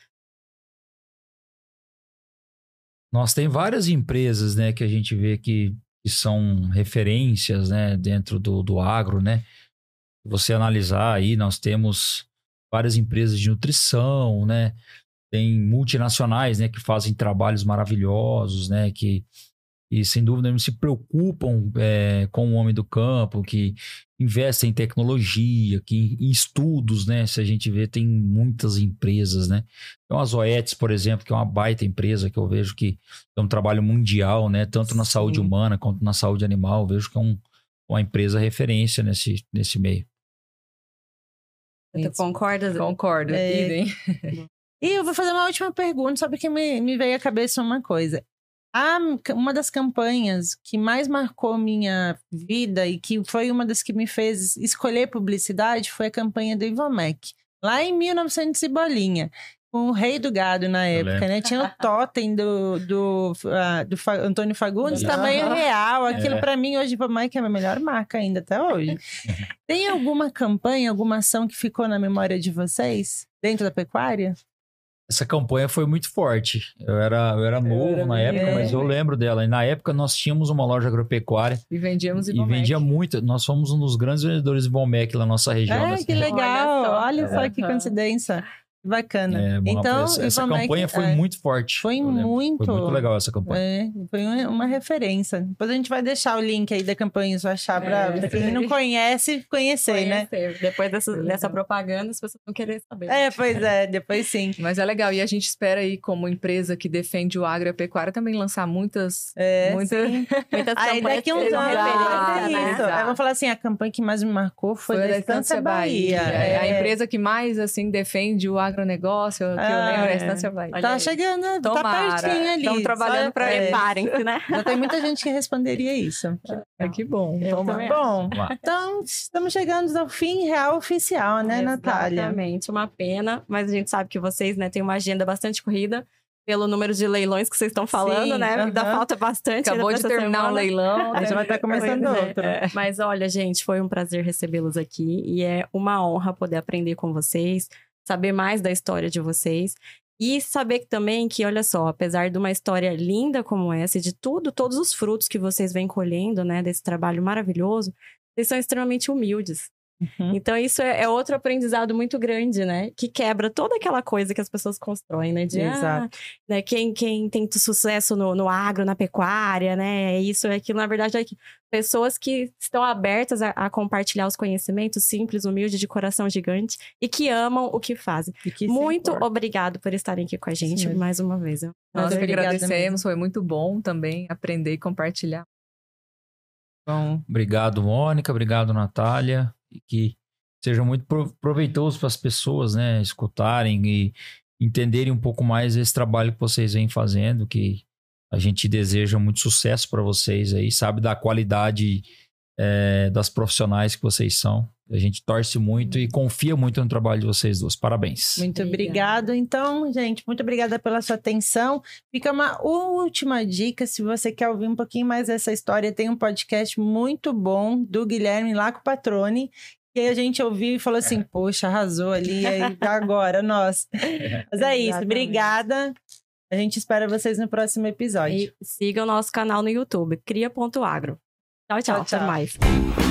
Nós tem várias empresas, né, que a gente vê que, que são referências, né, dentro do, do agro, né? Se você analisar aí, nós temos várias empresas de nutrição, né? Tem multinacionais, né, que fazem trabalhos maravilhosos, né, que e sem dúvida não se preocupam é, com o homem do campo, que investem em tecnologia, que em estudos, né? Se a gente vê, tem muitas empresas, né? Então, a Zoetis, por exemplo, que é uma baita empresa que eu vejo que é um trabalho mundial, né? Tanto na Sim. saúde humana quanto na saúde animal. Eu vejo que é um- uma empresa referência nesse, nesse meio. Tu concorda? Concordo, É. E eu vou fazer uma última pergunta, só porque me, me veio à cabeça uma coisa. A, uma das campanhas que mais marcou minha vida e que foi uma das que me fez escolher publicidade foi a campanha do Ivomec. Lá em 1900 e bolinha. Com o rei do gado na época, né? Tinha o totem do, do, ah, do Fa- Antônio Fagundes, tamanho real. Aquilo É. pra mim hoje, Ivomec é a minha melhor marca ainda até hoje. Tem alguma campanha, alguma ação que ficou na memória de vocês? Dentro da pecuária? Essa campanha foi muito forte. Eu era, eu era novo era na época, mas eu lembro dela. E na época nós tínhamos uma loja agropecuária E vendíamos e Ivomec. vendia muito. Nós fomos um dos grandes vendedores de Bombec lá na nossa região. Ah, que legal! Olha Olha só. só, que coincidência. Bacana. É, bom, então, essa, essa campanha foi é, muito forte. foi muito- Foi muito legal essa campanha. é, foi uma, referência. Depois a gente vai deixar o link aí da campanha, se achar, pra, É, pra quem não conhece, conhecer, né? Conhecer. Depois dessa, dessa propaganda, as pessoas vão querer saber. É, pois é, depois sim. Mas é legal. E a gente espera aí, como empresa que defende o agro a pecuária, também lançar muitas. É, muitas... Muitas Aí campanhas daqui uns anos né? isso. Exato. Aí vamos falar assim, a campanha que mais me marcou foi, da Estância Bahia. É, a É. empresa que mais, assim, defende o agronegócio, que eu Ah, lembro, é a é. Estância. Olha Tá aí. chegando, tá Tomara. pertinho ali. Tão trabalhando pra é, Preparem-se, né? Já tem muita gente que responderia isso. É, que bom. Eu Tomara. Bom, então estamos chegando ao fim real oficial, né, Natália? Exatamente, uma pena, mas a gente sabe que vocês, né, têm uma agenda bastante corrida pelo número de leilões que vocês estão falando, Sim, né? Ainda aham. falta bastante. Acabou de terminar semana. leilão. A gente vai estar começando Pois é. outro. Mas olha, gente, foi um prazer recebê-los aqui e é uma honra poder aprender com vocês, saber mais da história de vocês e saber também que, olha só, apesar de uma história linda como essa e de tudo, todos os frutos que vocês vêm colhendo, né, desse trabalho maravilhoso, vocês são extremamente humildes. Uhum. Então, isso é, é outro aprendizado muito grande, né? Que quebra toda aquela coisa que as pessoas constroem, né? De, Exato. ah, né? Quem, quem tem sucesso no, no agro, na pecuária, né? Isso, é aquilo. Na verdade, é que pessoas que estão abertas a, a compartilhar os conhecimentos simples, humildes, de coração gigante e que amam o que fazem. Que muito importa. obrigado por estarem aqui com a gente Sim. mais uma vez. Nós Muito que agradecemos, foi muito bom também aprender e compartilhar. Bom, Obrigado, Mônica. Obrigado, Natália. Que seja muito pro- proveitoso para as pessoas, né? Escutarem e entenderem um pouco mais esse trabalho que vocês vêm fazendo, que a gente deseja muito sucesso para vocês aí, sabe da qualidade é, das profissionais que vocês são. A gente torce muito e confia muito no trabalho de vocês duas. Parabéns. muito obrigado. Então, gente, muito obrigada pela sua atenção. Fica uma última dica, se você quer ouvir um pouquinho mais dessa história, tem um podcast muito bom do Guilherme Laco Patrone, que a gente ouviu e falou assim, poxa, arrasou ali, aí, agora, nós. Mas é isso, Exatamente. obrigada. A gente espera vocês no próximo episódio. E siga o nosso canal no YouTube, cria.agro. Tchau, tchau. Tchau, tchau. Até mais.